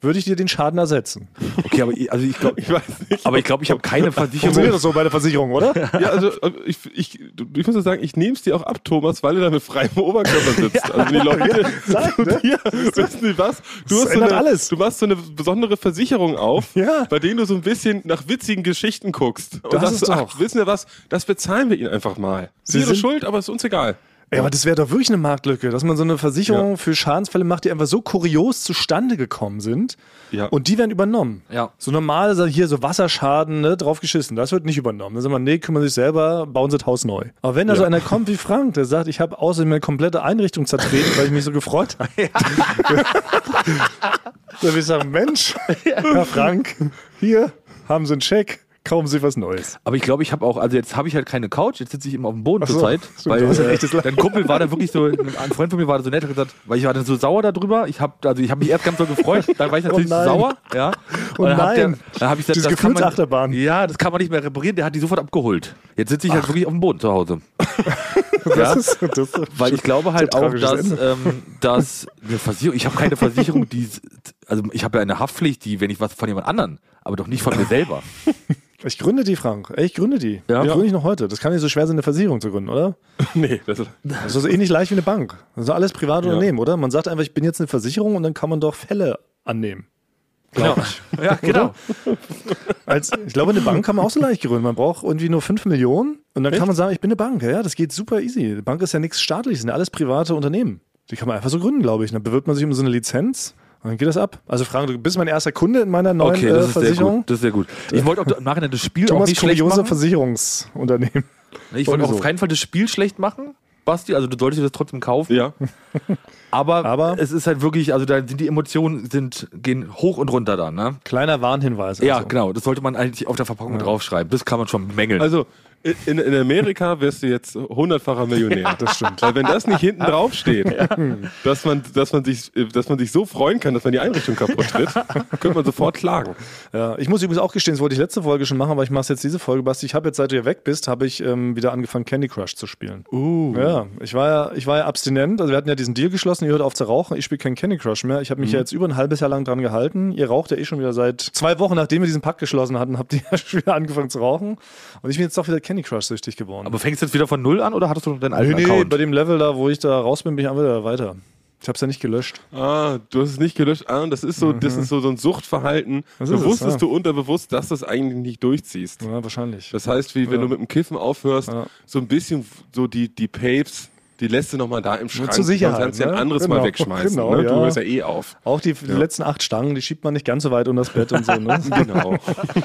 würde ich dir den Schaden ersetzen. Okay, aber ich, also ich glaube, [laughs] Ich weiß nicht. aber ich glaube, ich habe keine Funktioniert Versicherung. das so bei der Versicherung, oder? [laughs] Ja, also äh, ich, ich, ich muss ja sagen, ich nehme es dir auch ab, Thomas, weil du da mit freiem Oberkörper [laughs] sitzt. Also die Leute sag, ne? ja, wissen Sie was? Du, hast so eine, alles. du machst so eine besondere Versicherung auf, Ja. bei denen du so ein bisschen nach witzigen Geschichten guckst. Und Das sagst ist doch. ach, wissen wir was, das bezahlen wir Ihnen einfach mal. Sie Ihre sind- Schuld, aber ist uns egal. Ja, aber das wäre doch wirklich eine Marktlücke, dass man so eine Versicherung Ja. für Schadensfälle macht, die einfach so kurios zustande gekommen sind. Ja. Und die werden übernommen. Ja. So normal, so hier so Wasserschaden, ne, drauf geschissen. Das wird nicht übernommen. Dann sagen wir, nee, kümmern sich selber, bauen sie das Haus neu. Aber wenn da so einer kommt wie Frank, der sagt, ich habe außerdem meine komplette Einrichtung zertreten, weil ich mich so gefreut habe. [laughs] [laughs] dann würde ich sagen, Mensch, Herr Frank, hier haben Sie einen Scheck, kaufen Sie was Neues. Aber ich glaube, ich habe auch, also jetzt habe ich halt keine Couch, jetzt sitze ich immer auf dem Boden Ach so. zur Zeit. [laughs] Stimmt, Weil äh, dein Kumpel war da wirklich so, ein Freund von mir war da so nett hat gesagt, weil ich war dann so sauer darüber. Ich habe also ich habe mich erst ganz so gefreut, dann war ich [laughs] natürlich Oh sauer. Ja. Oh Und dann hab nein. Der, dann habe ich gesagt, das kann man-. Ja, das kann man nicht mehr reparieren, der hat die sofort abgeholt. Jetzt sitze ich halt wirklich auf dem Boden zu Hause. [laughs] Das Ja. ist, Weil ich glaube halt auch, dass, ähm, dass eine Versicherung, ich habe keine Versicherung, die, also ich habe ja eine Haftpflicht, die, wenn ich was von jemand anderen, aber doch nicht von mir selber. [laughs] Ich gründe die, Frank. Ich gründe die. Ja. Die gründe ich noch heute. Das kann nicht so schwer sein, eine Versicherung zu gründen, oder? [laughs] nee, das, Das ist so ähnlich leicht wie eine Bank. Das sind alles private Ja. Unternehmen, oder? Man sagt einfach, ich bin jetzt eine Versicherung und dann kann man doch Fälle annehmen. Genau. Ja, genau. [laughs] Als, ich glaube, eine Bank kann man auch so leicht gründen. Man braucht irgendwie nur 5 Millionen und dann kann man sagen, ich bin eine Bank. Ja, das geht super easy. Eine Bank ist ja nichts staatliches, sind ja alles private Unternehmen. Die kann man einfach so gründen, glaube ich. Dann bewirbt man sich um so eine Lizenz und dann geht das ab. Also Frank, du bist mein erster Kunde in meiner neuen Okay, äh, das ist sehr Versicherung. gut. Das ist sehr gut. Ich wollte auch im Nachhinein das Spiel auch Thomas nicht schlecht kuriose machen. Versicherungsunternehmen. Ich wollte auch so. auf keinen Fall das Spiel schlecht machen, Basti. Also du solltest dir das trotzdem kaufen. ja. [laughs] Aber, Aber- es ist halt wirklich, also da sind die Emotionen sind, gehen hoch und runter dann, ne? Kleiner Warnhinweis. Ja, also. genau. Das sollte man eigentlich auf der Verpackung draufschreiben. Das kann man schon bemängeln. Also, In, in Amerika wärst du jetzt hundertfacher Millionär. Das stimmt. Weil wenn das nicht hinten drauf steht, dass, man, dass, man sich, dass man sich so freuen kann, dass man die Einrichtung kaputt tritt, könnte man sofort klagen. Ja, ich muss übrigens auch gestehen, das wollte ich letzte Folge schon machen, aber ich mache es jetzt diese Folge, Basti. Ich habe jetzt, seit du hier weg bist, habe ich ähm, wieder angefangen, Candy Crush zu spielen. Uh. Ja, ich war ja, ich war ja abstinent. Also wir hatten ja diesen Deal geschlossen, ihr hört auf zu rauchen. Ich spiele kein Candy Crush mehr. Ich habe mich ja jetzt über ein halbes Jahr lang dran gehalten. Ihr raucht ja eh schon wieder seit zwei Wochen, nachdem wir diesen Pakt geschlossen hatten, habt ihr ja [laughs] schon wieder angefangen zu rauchen. Und ich bin jetzt doch wieder Candy Crush süchtig geworden. Aber fängst du jetzt wieder von Null an oder hattest du noch deinen alten nee, nee, Account? bei dem Level da, wo ich da raus bin, bin ich einfach wieder weiter. Ich habe es ja nicht gelöscht. Ah, du hast es nicht gelöscht. Ah, das ist so, das ist so, so ein Suchtverhalten. Das ist es, Bewusstest ja. du unterbewusst, dass du es eigentlich nicht durchziehst. Ja, wahrscheinlich. Das heißt, wie wenn du mit dem Kiffen aufhörst, Ja. so ein bisschen so die, die Papes, die lässt du nochmal da im Schrank. zur Sicherheit, kannst du ja ein ne? anderes Genau, Mal wegschmeißen. genau, ne? Du ja. hörst ja eh auf. Auch die, die letzten acht Stangen, die schiebt man nicht ganz so weit unter das Bett und so. Ne? [laughs] Genau.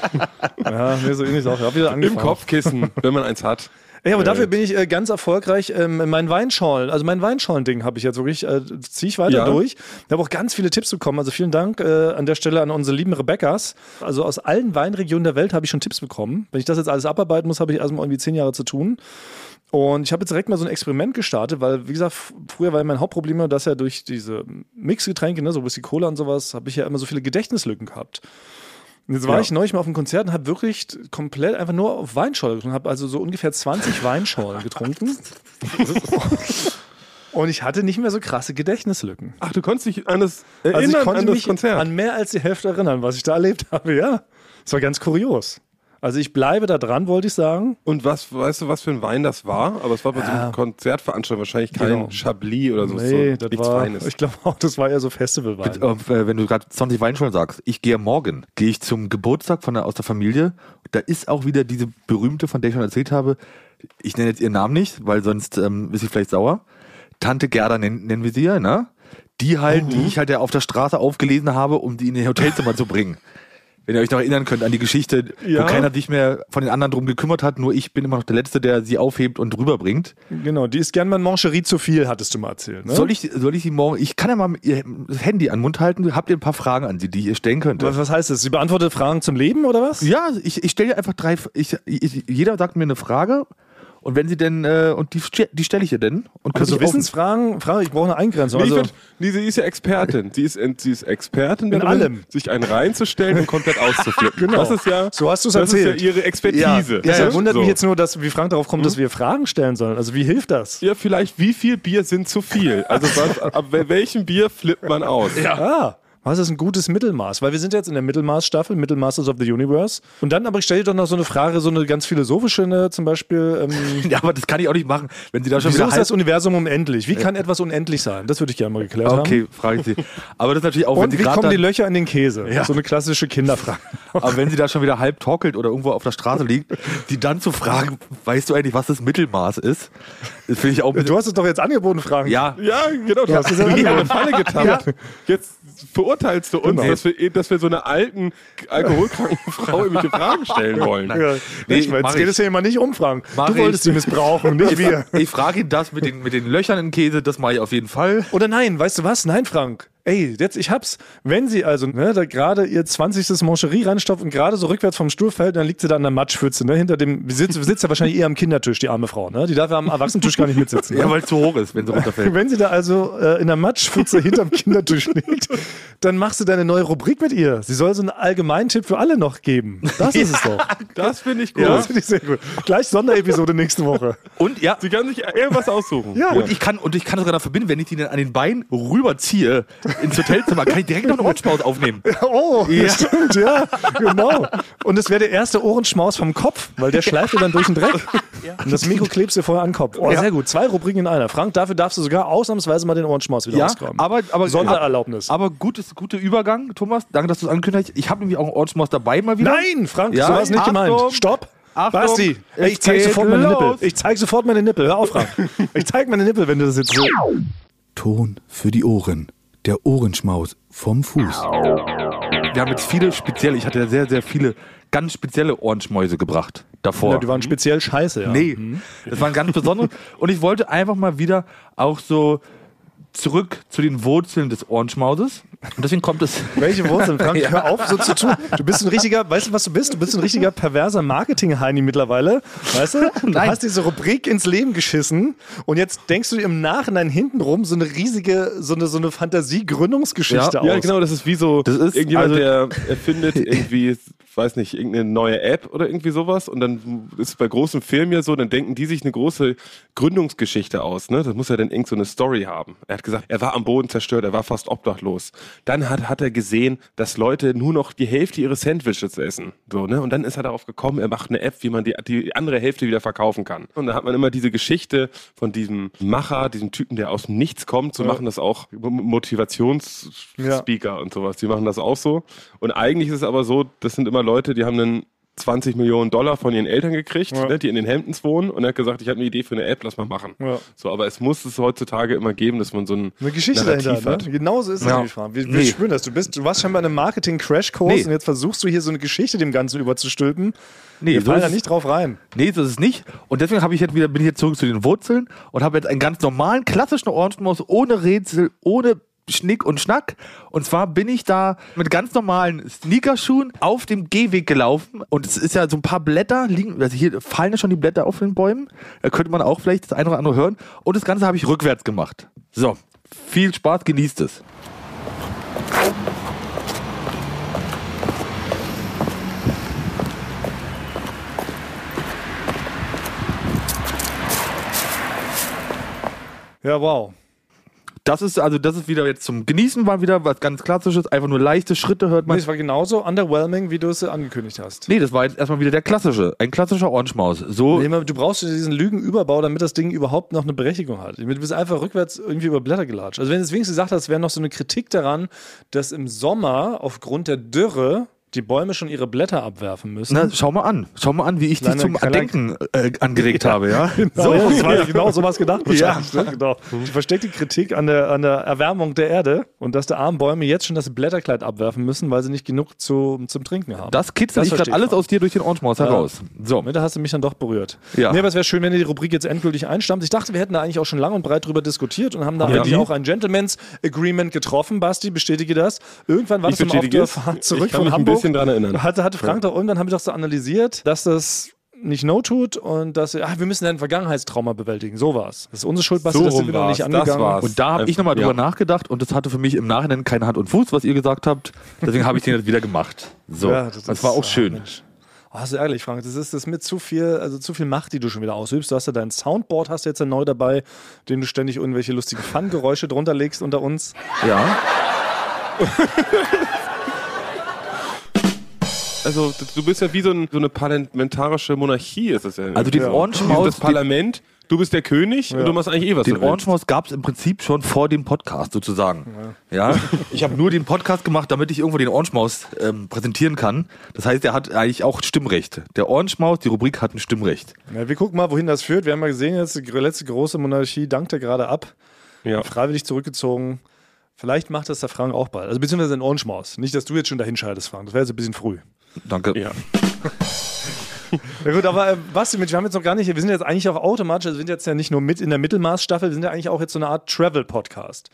[laughs] ja, mir so ähnlich auch. Ich hab wieder Im angefangen. Kopfkissen, wenn man eins hat. Ja, aber dafür bin ich äh, ganz erfolgreich. Ähm, mein Weinschorlen, also mein Weinschorlen-Ding habe ich jetzt wirklich, äh, ziehe ich weiter Ja. durch. Ich habe auch ganz viele Tipps bekommen. Also vielen Dank äh, an der Stelle an unsere lieben Rebecca's. Also aus allen Weinregionen der Welt habe ich schon Tipps bekommen. Wenn ich das jetzt alles abarbeiten muss, habe ich erstmal irgendwie zehn Jahre zu tun. Und ich habe jetzt direkt mal so ein Experiment gestartet, weil, wie gesagt, früher war ja mein Hauptproblem, immer, dass ja durch diese Mixgetränke, ne, so Whisky Cola und sowas, habe ich ja immer so viele Gedächtnislücken gehabt. Und jetzt war Ja. ich neulich mal auf einem Konzert und habe wirklich komplett einfach nur auf Weinschorle getrunken, habe also so ungefähr 20 [laughs] Weinschorlen getrunken. [laughs] Und ich hatte nicht mehr so krasse Gedächtnislücken. Ach, du konntest dich an das erinnern, Also ich konnte an das mich Konzert. an mehr als die Hälfte erinnern, was ich da erlebt habe, ja. Es war ganz kurios. Also ich bleibe da dran, wollte ich sagen. Und was, weißt du, was für ein Wein das war? Aber es war bei so Ja. einem Konzertveranstaltung wahrscheinlich kein Genau. Chablis oder so. Nee, so das nichts war, Feines. ich glaube auch, das war eher so Festivalwein. Äh, wenn du gerade 20 Weinschollen sagst, ich gehe morgen, gehe ich zum Geburtstag von der, aus der Familie. Da ist auch wieder diese berühmte, von der ich schon erzählt habe. Ich nenne jetzt ihren Namen nicht, weil sonst ähm, ist sie vielleicht sauer. Tante Gerda nennen, nennen wir sie ja, ne? Die halt, Mhm. die ich halt ja auf der Straße aufgelesen habe, um die in ihr Hotelzimmer zu bringen. Wenn ihr euch noch erinnern könnt an die Geschichte, Ja. wo keiner sich mehr von den anderen drum gekümmert hat, nur ich bin immer noch der Letzte, der sie aufhebt und rüberbringt. Genau, die ist gern mal in Mancherie zu viel, hattest du mal erzählt. Ne? Soll ich, soll ich sie morgen, ich kann ja mal ihr das Handy an den Mund halten, habt ihr ein paar Fragen an sie, die ihr stellen könnt? was, was heißt das? Sie beantwortet Fragen zum Leben oder was? Ja, ich, ich stelle dir einfach drei, ich, ich, jeder sagt mir eine Frage und wenn sie denn, äh, und die, die stelle ich ihr denn. Und Also könnt ihr Wissensfragen, Frage, ich brauche eine Eingrenzung. Nee, also, find, nee, sie ist ja Expertin. Sie ist, sie ist Expertin In darin, allem. sich einen reinzustellen und komplett auszuflippen. [laughs] Genau. Das ist ja, So hast du's das erzählt. ist ja ihre Expertise. Ja, Deshalb ja, wundert so. mich jetzt nur, dass wie Frank darauf kommt, dass wir Fragen stellen sollen. Also wie hilft das? Ja, vielleicht, wie viel Bier sind zu viel? Also, was, ab welchem Bier flippt man aus? Ah, was ist ein gutes Mittelmaß? Weil wir sind jetzt in der Mittelmaßstaffel, Mittelmasters of the Universe. Und dann aber ich stelle dir doch noch so eine Frage, so eine ganz philosophische, ne, zum Beispiel. Ähm, [laughs] Ja, aber das kann ich auch nicht machen, wenn sie da schon wieso wieder ist das Universum unendlich? Wie kann etwas unendlich sein? Das würde ich gerne mal geklärt haben. Okay, frage ich sie. Aber das ist natürlich auch, wenn Und sie wie kommen die Löcher in den Käse? Ja. So eine klassische Kinderfrage. Aber wenn sie da schon wieder halb torkelt oder irgendwo auf der Straße liegt, die dann zu fragen, weißt du eigentlich, was das Mittelmaß ist? Das finde ich auch. Du hast es doch jetzt angeboten, Frank. ja, Ja, genau, du Ja, hast es ist in ja eine Falle getappt. Jetzt verurteilst du uns, Genau. dass, wir, dass wir so einer alten, alkoholkranken [laughs] Frau irgendwelche Fragen stellen wollen. Ja, Nee, mach jetzt geht ich. es hier immer nicht um, Frank. Mach du wolltest ich. sie missbrauchen, nicht wir. ich frage ihn das mit den, mit den Löchern im Käse, das mache ich auf jeden Fall. Oder nein, weißt du was? Nein, Frank. Ey, jetzt, ich hab's. Wenn sie also ne, da gerade ihr 20. Mancherie reinstopft und gerade so rückwärts vom Stuhl fällt, dann liegt sie da in der Matschpfütze, ne? Hinter dem, sitzt, sitzt ja wahrscheinlich eher am Kindertisch, die arme Frau, ne? Die darf ja am Erwachsenentisch gar nicht mitsitzen. Ja, Ne? weil es zu hoch ist, wenn sie runterfällt. [laughs] Wenn sie da also äh, in der Matschpfütze hinterm Kindertisch liegt, dann machst du deine neue Rubrik mit ihr. Sie soll so einen Allgemeintipp für alle noch geben. Das ist es doch. Das finde ich gut. Das finde ich sehr gut. Gleich Sonderepisode nächste Woche. Und ja, Sie kann sich irgendwas aussuchen. Ja. und ich kann und ich kann das sogar noch verbinden, wenn ich die dann an den Beinen rüberziehe ins Hotelzimmer, kann ich direkt noch eine [laughs] Ohrenschmaus aufnehmen. Oh, Ja. stimmt, ja, genau. Und es wäre der erste Ohrenschmaus vom Kopf, weil der schleift dir dann durch den Dreck. Und das Mikro klebst dir vorher an den Kopf. Oh, Ja. sehr gut. Zwei Rubriken in einer. Frank, dafür darfst du sogar ausnahmsweise mal den Ohrenschmaus wieder Ja, ausgraben. aber, aber Sondererlaubnis. Aber gutes, guter Übergang, Thomas. Danke, dass du es angekündigt hast. Ich habe nämlich auch einen Ohrenschmaus dabei mal wieder. Nein, Frank, Ja, so war es nicht Achtung. gemeint. Stopp. Achtung. Basti, ich zeig sofort meine los. Nippel. Ich zeig sofort meine Nippel. Hör auf, Frank. Ich zeig meine Nippel, wenn du das jetzt so. Ton für die Ohren. Der Ohrenschmaus vom Fuß. Wir haben jetzt viele spezielle, ich hatte ja sehr, sehr viele ganz spezielle Ohrenschmäuse gebracht davor. Ja, die waren speziell scheiße, ja. Nee, das waren ganz besondere. Und ich wollte einfach mal wieder auch so zurück zu den Wurzeln des Ohrenschmauses. Und deswegen kommt es. [laughs] Welche Wurzeln, Frank? Hör auf, so zu tun. Du bist ein richtiger, weißt du, was du bist? Du bist ein richtiger perverser Marketing-Heini mittlerweile. Weißt du? [laughs] Du Nein. hast diese Rubrik ins Leben geschissen und jetzt denkst du dir im Nachhinein hintenrum so eine riesige, so eine, so eine Fantasie-Gründungsgeschichte Ja, aus. Ja, genau, das ist wie so Das ist irgendjemand, also- der erfindet [laughs] irgendwie, weiß nicht, irgendeine neue App oder irgendwie sowas und dann ist es bei großen Filmen ja so, dann denken die sich eine große Gründungsgeschichte aus, ne? Das muss ja dann irgend so eine Story haben. Er hat gesagt, er war am Boden zerstört, er war fast obdachlos. Dann hat, hat er gesehen, dass Leute nur noch die Hälfte ihres Sandwiches essen, so, ne? Und dann ist er darauf gekommen, er macht eine App, wie man die, die andere Hälfte wieder verkaufen kann. Und da hat man immer diese Geschichte von diesem Macher, diesem Typen, der aus dem Nichts kommt, so machen das auch Motivationsspeaker und sowas. Die machen das auch so. Und eigentlich ist es aber so, das sind immer Leute, die haben einen 20 Millionen Dollar von ihren Eltern gekriegt, Ja. ne, die in den Hamptons wohnen und er hat gesagt, ich habe eine Idee für eine App, lass mal machen. Ja. So, aber es muss es heutzutage immer geben, dass man so ein Eine Geschichte Narrativ dahinter. hat. Ne? Genauso ist es Ja. Wir, wir Nee. spüren das. Du, bist, du warst scheinbar in einem Marketing-Crash-Kurs Nee. und jetzt versuchst du hier so eine Geschichte dem Ganzen überzustülpen. Nee, Wir so fallen ist da nicht drauf rein. Nee, so ist es nicht. Und deswegen habe ich jetzt wieder, bin ich jetzt zurück zu den Wurzeln und habe jetzt einen ganz normalen, klassischen Ohrenschmaus ohne Rätsel, ohne Schnick und Schnack. Und zwar bin ich da mit ganz normalen Sneakerschuhen auf dem Gehweg gelaufen. Und es ist ja so ein paar Blätter liegen, also hier fallen ja schon die Blätter auf den Bäumen. Da könnte man auch vielleicht das eine oder andere hören. Und das Ganze habe ich rückwärts gemacht. So, viel Spaß, genießt es. Ja, wow. Das ist also, das ist wieder jetzt zum Genießen war wieder was ganz Klassisches. Einfach nur leichte Schritte hört Nee, man. es war genauso underwhelming, wie du es angekündigt hast. Nee, das war jetzt erstmal wieder der klassische, ein klassischer Ohrenschmaus. So, Nee, Du brauchst diesen Lügenüberbau, damit das Ding überhaupt noch eine Berechtigung hat. Du bist einfach rückwärts irgendwie über Blätter gelatscht. Also wenn du es wenigstens gesagt hast, wäre noch so eine Kritik daran, dass im Sommer aufgrund der Dürre die Bäume schon ihre Blätter abwerfen müssen. na, schau mal an. Schau mal an, wie ich dich Kleiner zum Krank- Denken äh, angeregt [laughs] habe, ja? [laughs] So, das war genau sowas gedacht. Ja. wahrscheinlich, ne? genau. Die versteckte Kritik an der, an der Erwärmung der Erde und dass die armen Bäume jetzt schon das Blätterkleid abwerfen müssen, weil sie nicht genug zu, zum Trinken haben. Das kitzelt Das ich gerade alles aus dir durch den Ohrenschmaus heraus. So. Da hast du mich dann doch berührt. Ja. Nee, aber es wäre schön, wenn ihr die Rubrik jetzt endgültig einstammt. Ich dachte, wir hätten da eigentlich auch schon lang und breit drüber diskutiert und haben da Ja. eigentlich auch ein Gentleman's Agreement getroffen. Basti, bestätige das. Irgendwann war Ich das immer auf der. Fahrt zurück von Hamburg. Bisschen dran erinnern. Hatte, hatte Frank doch irgendwann, haben wir doch so analysiert, dass das nicht no tut und dass ah, wir müssen ein Vergangenheitstrauma bewältigen. So war's. Das ist unsere Schuld, Basti, So das rum wir noch nicht. Das angegangen. war's. Und da habe ich nochmal Ja. drüber nachgedacht und das hatte für mich im Nachhinein keine Hand und Fuß, was ihr gesagt habt. Deswegen habe ich den jetzt wieder gemacht. So. Ja, das, ist- war auch ah, schön. Mensch. Oh, das ist ehrlich, Frank. Das ist das mit zu viel, also zu viel Macht, die du schon wieder ausübst. Du hast ja dein Soundboard, hast du jetzt ja neu dabei, dem du ständig irgendwelche lustigen Fun-Geräusche drunter legst unter uns. Ja. [laughs] Also du bist ja wie so, ein, so eine parlamentarische Monarchie, ist es ja. Also den Ja. Du bist Ohrenschmaus, das Parlament, du bist der König und du machst eigentlich eh was Den willst. Ohrenschmaus gab es im Prinzip schon vor dem Podcast sozusagen. Ja. Ich habe nur den Podcast gemacht, damit ich irgendwo den Ohrenschmaus ähm, präsentieren kann. Das heißt, er hat eigentlich auch Stimmrecht. Der Ohrenschmaus, die Rubrik hat ein Stimmrecht. Ja, wir gucken mal, wohin das führt. Wir haben ja gesehen, jetzt die letzte große Monarchie dankt er gerade ab. Ja. Freiwillig zurückgezogen. Vielleicht macht das der Frank auch bald. Also beziehungsweise ein Ohrenschmaus. Nicht, dass du jetzt schon dahin scheidest, Frank. Das wäre jetzt ein bisschen früh. Danke. Ja. [laughs] Ja gut, aber äh, Basti, wir haben jetzt noch gar nicht, wir sind jetzt eigentlich auch automatisch, also wir sind jetzt ja nicht nur mit in der Mittelmaßstaffel, wir sind ja eigentlich auch jetzt so eine Art Travel-Podcast.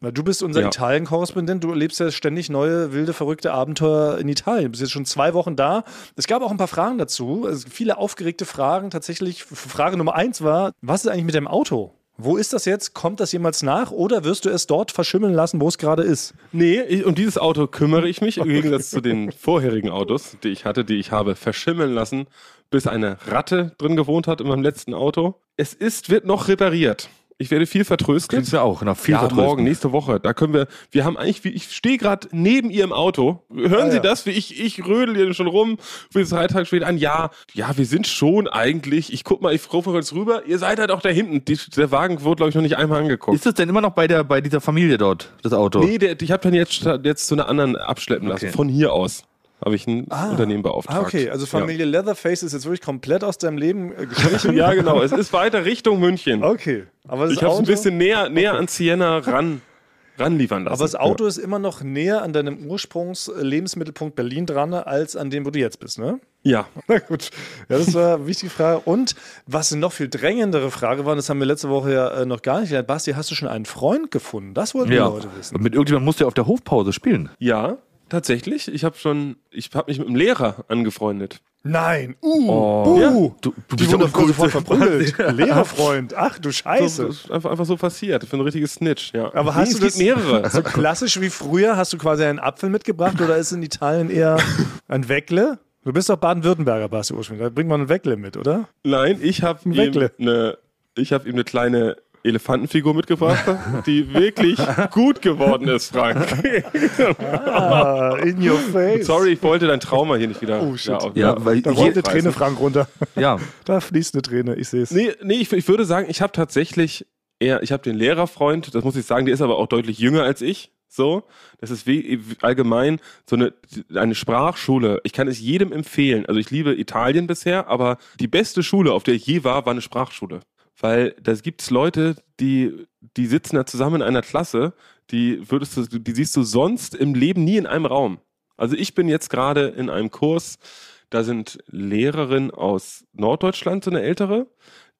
Weil du bist unser Ja. Italien-Korrespondent, du erlebst ja ständig neue, wilde, verrückte Abenteuer in Italien. Du bist jetzt schon zwei Wochen da. Es gab auch ein paar Fragen dazu, also viele aufgeregte Fragen. Tatsächlich, Frage Nummer eins war, was ist eigentlich mit dem Auto? Wo ist das jetzt? Kommt das jemals nach? Oder wirst du es dort verschimmeln lassen, wo es gerade ist? Nee, ich, um dieses Auto kümmere ich mich, im Gegensatz zu den vorherigen Autos, die ich hatte, die ich habe verschimmeln lassen, bis eine Ratte drin gewohnt hat in meinem letzten Auto. Es ist, wird noch repariert. Ich werde viel vertröstet. Klingt ja auch nach viel ja, Vertrösten. morgen, nächste Woche. Da können wir, wir haben eigentlich, wie, ich stehe gerade neben ihr im Auto. Hören Ah, Sie ja. das? Wie ich, ich rödel hier schon rum, bis drei Tage später an. Ja, ja, wir sind schon eigentlich, ich guck mal, ich rufe kurz rüber, ihr seid halt auch da hinten. Die, der Wagen wurde, glaube ich, noch nicht einmal angeguckt. Ist es denn immer noch bei, der, bei dieser Familie dort, das Auto? Nee, der, ich habe dann jetzt, jetzt zu einer anderen abschleppen lassen. Okay. Von hier aus habe ich ein Unternehmen beauftragt. Ah, okay. Also Familie Leatherface ist jetzt wirklich komplett aus deinem Leben äh, gestrichen. Ja. [laughs] ja, genau. Es ist weiter Richtung München. Okay. Aber Ich habe es ein bisschen näher, näher an Siena ran, ranliefern lassen. Aber das Auto ist immer noch näher an deinem Ursprungs-Lebensmittelpunkt Berlin dran, als an dem, wo du jetzt bist, ne? Ja. [laughs] Na gut, ja, das war eine wichtige Frage. Und was eine noch viel drängendere Frage war, das haben wir letzte Woche ja äh, noch gar nicht gelernt. Basti, hast du schon einen Freund gefunden? Das wollten Ja. die Leute wissen. Und mit irgendjemandem musst du ja auf der Hofpause spielen. Ja, tatsächlich. Ich habe schon, ich habe mich mit einem Lehrer angefreundet. Nein, uh, Oh. uh. Ja. Du- du bist doch sofort verprügelt. [laughs] Lehrerfreund, ach du So, Scheiße. das ist einfach, einfach so passiert. Für ein richtiges Snitch, ja. Aber hast Nee, du es das gibt mehrere. [laughs] so klassisch wie früher? Hast du quasi einen Apfel mitgebracht oder ist in Italien eher ein Weckle? Du bist doch Baden-Württemberger, Basti ursprünglich. Da bringt man ein Weckle mit, oder? Nein, ich habe ihm eine, ich habe ihm eine kleine Elefantenfigur mitgebracht, die wirklich gut geworden ist, Frank. Ah, in your face. Sorry, ich wollte dein Trauma hier nicht wieder. Oh, shit. auf- Ja, auf- weil Da rollt eine. Träne Frank runter. Ja, [laughs] Da fließt eine Träne, ich sehe es. Nee, nee ich, ich würde sagen, ich habe tatsächlich eher, ich habe den Lehrerfreund, das muss ich sagen, der ist aber auch deutlich jünger als ich. So, das ist wie allgemein so eine, eine Sprachschule. Ich kann es jedem empfehlen. Also ich liebe Italien bisher, aber die beste Schule, auf der ich je war, war eine Sprachschule. Weil da gibt es Leute, die, die sitzen da zusammen in einer Klasse, die würdest du, die siehst du sonst im Leben nie in einem Raum. Also ich bin jetzt gerade in einem Kurs, da sind Lehrerinnen aus Norddeutschland, so eine ältere.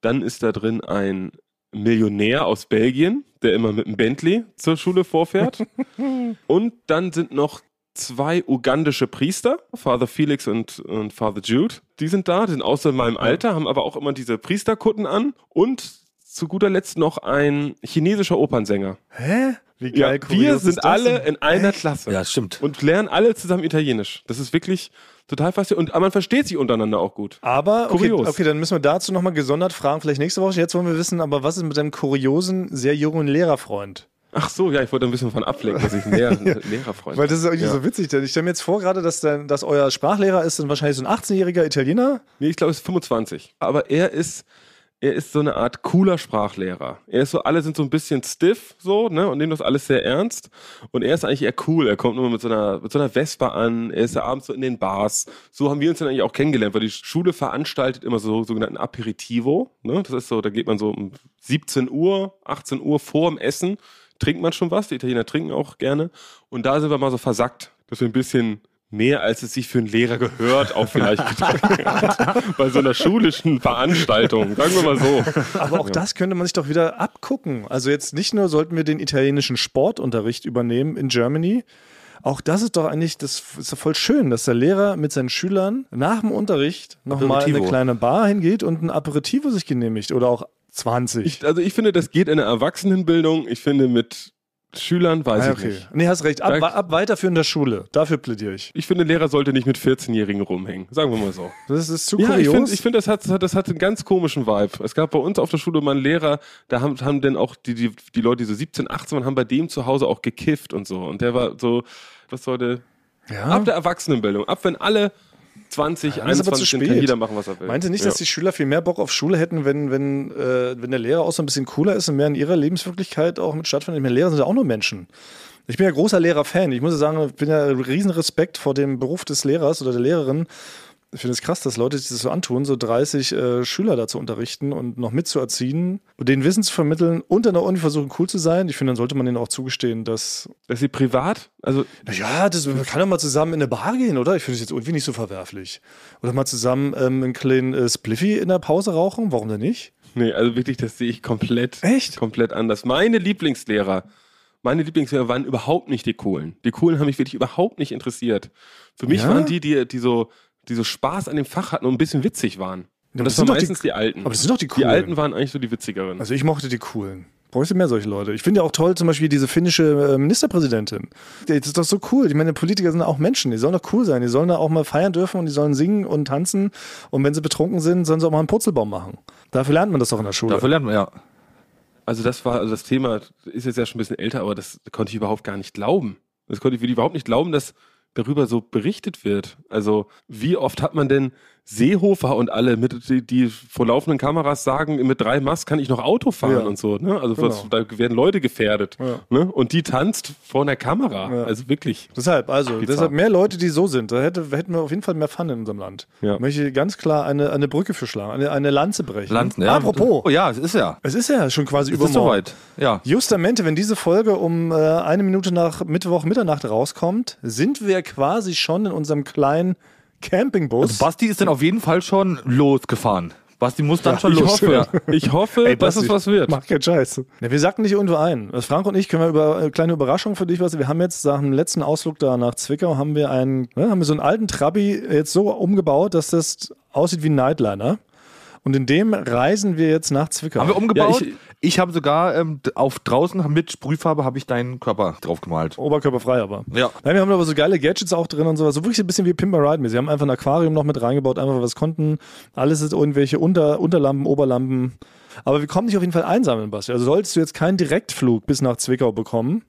Dann ist da drin ein Millionär aus Belgien, der immer mit einem Bentley zur Schule vorfährt. [laughs] und dann sind noch zwei ugandische Priester, Father Felix und, und Father Jude. Die sind da, sind außer meinem Alter, haben aber auch immer diese Priesterkutten an. Und zu guter Letzt noch ein chinesischer Opernsänger. Hä? Wie Ja, geil, wir kurios ist sind das alle in einer Klasse ja, stimmt. und lernen alle zusammen Italienisch. Das ist wirklich total faszinierend. Und aber man versteht sich untereinander auch gut. Aber, okay, Kurios. okay, dann müssen wir dazu nochmal gesondert fragen, vielleicht nächste Woche. Jetzt wollen wir wissen, aber was ist mit deinem kuriosen, sehr jungen Lehrerfreund? Ach so, ja, ich wollte ein bisschen von ablenken, dass ich ein Lehrer, [laughs] Lehrerfreund Weil das ist irgendwie Ja. so witzig, denn ich stelle mir jetzt vor, gerade, dass, dein, dass euer Sprachlehrer ist dann wahrscheinlich so ein 18-jähriger Italiener. Nee, ich glaube, es ist 25. Aber er ist, er ist so eine Art cooler Sprachlehrer. Er ist so, alle sind so ein bisschen stiff, so, ne, und nehmen das alles sehr ernst. Und er ist eigentlich eher cool. Er kommt immer mit so einer, mit so einer Vespa an. Er ist ja abends so in den Bars. So haben wir uns dann eigentlich auch kennengelernt, weil die Schule veranstaltet immer so sogenannten Aperitivo, ne. Das ist so, da geht man so um 17 Uhr, 18 Uhr vor dem Essen, trinkt man schon was. Die Italiener trinken auch gerne. Und da sind wir mal so versackt, dass wir ein bisschen mehr als es sich für einen Lehrer gehört, auch vielleicht getrunken [laughs] hat. Bei so einer schulischen Veranstaltung, sagen wir mal so. Aber auch das könnte man sich doch wieder abgucken. Also jetzt nicht nur sollten wir den italienischen Sportunterricht übernehmen in Germany, auch das ist doch eigentlich, das ist doch voll schön, dass der Lehrer mit seinen Schülern nach dem Unterricht nochmal in eine kleine Bar hingeht und ein Aperitivo sich genehmigt oder auch 20. Ich, also ich finde, das geht in der Erwachsenenbildung. Ich finde, mit Schülern weiß Ah, ich nicht. Nee, hast recht. Ab, ab weiterführender Schule. Dafür plädiere ich. Ich finde, Lehrer sollte nicht mit 14-Jährigen rumhängen. Sagen wir mal so. Das ist zu Ja, ich kurios. finde, ich find, das, hat, das hat- einen ganz komischen Vibe. Es gab bei uns auf der Schule mal einen Lehrer, da haben, haben dann auch die, die, die Leute, die so 17, 18 waren, haben bei dem zu Hause auch gekifft und so. Und der war so, was sollte, ja. ab der Erwachsenenbildung, ab wenn alle 20, dann ist aber 21 zu sind, kann spät. jeder machen, was er will. Meinte nicht, ja. dass die Schüler viel mehr Bock auf Schule hätten, wenn, wenn, äh, wenn der Lehrer auch so ein bisschen cooler ist und mehr in ihrer Lebenswirklichkeit auch mit stattfindet? Ich meine, Lehrer sind ja auch nur Menschen. Ich bin ja großer Lehrer-Fan. Ich muss ja sagen, ich bin ja riesen Respekt vor dem Beruf des Lehrers oder der Lehrerin. Ich finde es krass, dass Leute sich das so antun, so 30 äh, Schüler da zu unterrichten und noch mitzuerziehen und denen Wissen zu vermitteln und dann auch irgendwie versuchen, cool zu sein. Ich finde, dann sollte man denen auch zugestehen, dass Dass sie privat, also ja, das, man kann doch mal zusammen in eine Bar gehen, oder? Ich finde es jetzt irgendwie nicht so verwerflich. Oder mal zusammen ähm, einen kleinen äh, Spliffy in der Pause rauchen, warum denn nicht? Nee, also wirklich, das sehe ich komplett, Echt? komplett anders. Meine Lieblingslehrer, meine Lieblingslehrer waren überhaupt nicht die coolen. Die coolen haben mich wirklich überhaupt nicht interessiert. Für mich Ja? waren die, die, die so, die so Spaß an dem Fach hatten und ein bisschen witzig waren. Ja, Und das das, sind waren doch die- meistens die, Alten. aber das sind doch die Die Coolen. Alten waren eigentlich so die witzigeren. Also ich mochte die coolen. Bräuchte mehr solche Leute. Ich finde ja auch toll zum Beispiel diese finnische äh, Ministerpräsidentin. Das ist doch so cool. Ich meine, Politiker sind auch Menschen. Die sollen doch cool sein. Die sollen da auch mal feiern dürfen und die sollen singen und tanzen. Und wenn sie betrunken sind, sollen sie auch mal einen Purzelbaum machen. Dafür lernt man das doch in der Schule. Dafür lernt man, ja. Also das war, also das Thema ist jetzt ja schon ein bisschen älter, aber das konnte ich überhaupt gar nicht glauben. Das konnte ich überhaupt nicht glauben, dass darüber so berichtet wird. Also wie oft hat man denn Seehofer und alle, mit, die, die vor laufenden Kameras sagen, mit drei Mast kann ich noch Auto fahren Ja. und so. Ne? Also Genau. was, da werden Leute gefährdet. Ja. Ne? Und die tanzt vor einer Kamera. Ja. Also wirklich. Deshalb, also, Bizarr. deshalb mehr Leute, die so sind. Da hätte, hätten wir auf jeden Fall mehr Fun in unserem Land. Ja. Möchte ich ganz klar eine, eine Brücke für schlagen, eine, eine Lanze brechen. Lanzen, ja. Apropos, Oh ja, es ist ja. es ist ja schon quasi Es ist übermorgen. soweit. Ja. Justamente, wenn diese Folge um äh, eine Minute nach Mittwoch Mitternacht rauskommt, sind wir quasi schon in unserem kleinen Campingbus. Also Basti ist dann auf jeden Fall schon losgefahren. Basti muss dann schon Ich los. hoffe, [laughs] ich hoffe Ey, dass es was wird. Mach keinen Scheiß. Ja, wir sagten nicht irgendwo ein. Also Frank und ich können wir über äh, kleine Überraschung für dich was. Wir haben jetzt nach dem letzten Ausflug da nach Zwickau haben wir einen, ne, haben wir so einen alten Trabi jetzt so umgebaut, dass das aussieht wie ein Nightliner. Und in dem reisen wir jetzt nach Zwickau. Haben wir umgebaut? Ja, ich ich- habe sogar ähm, auf draußen mit Sprühfarbe habe ich deinen Körper drauf gemalt. Oberkörperfrei aber. Ja. Nein, wir haben aber so geile Gadgets auch drin und sowas. So wirklich ein bisschen wie Pimp My Ride. Sie haben einfach ein Aquarium noch mit reingebaut, einfach weil wir es konnten. Alles ist irgendwelche Unter Unterlampen, Oberlampen. Aber wir kommen nicht auf jeden Fall einsammeln, Basti. Also solltest du jetzt keinen Direktflug bis nach Zwickau bekommen.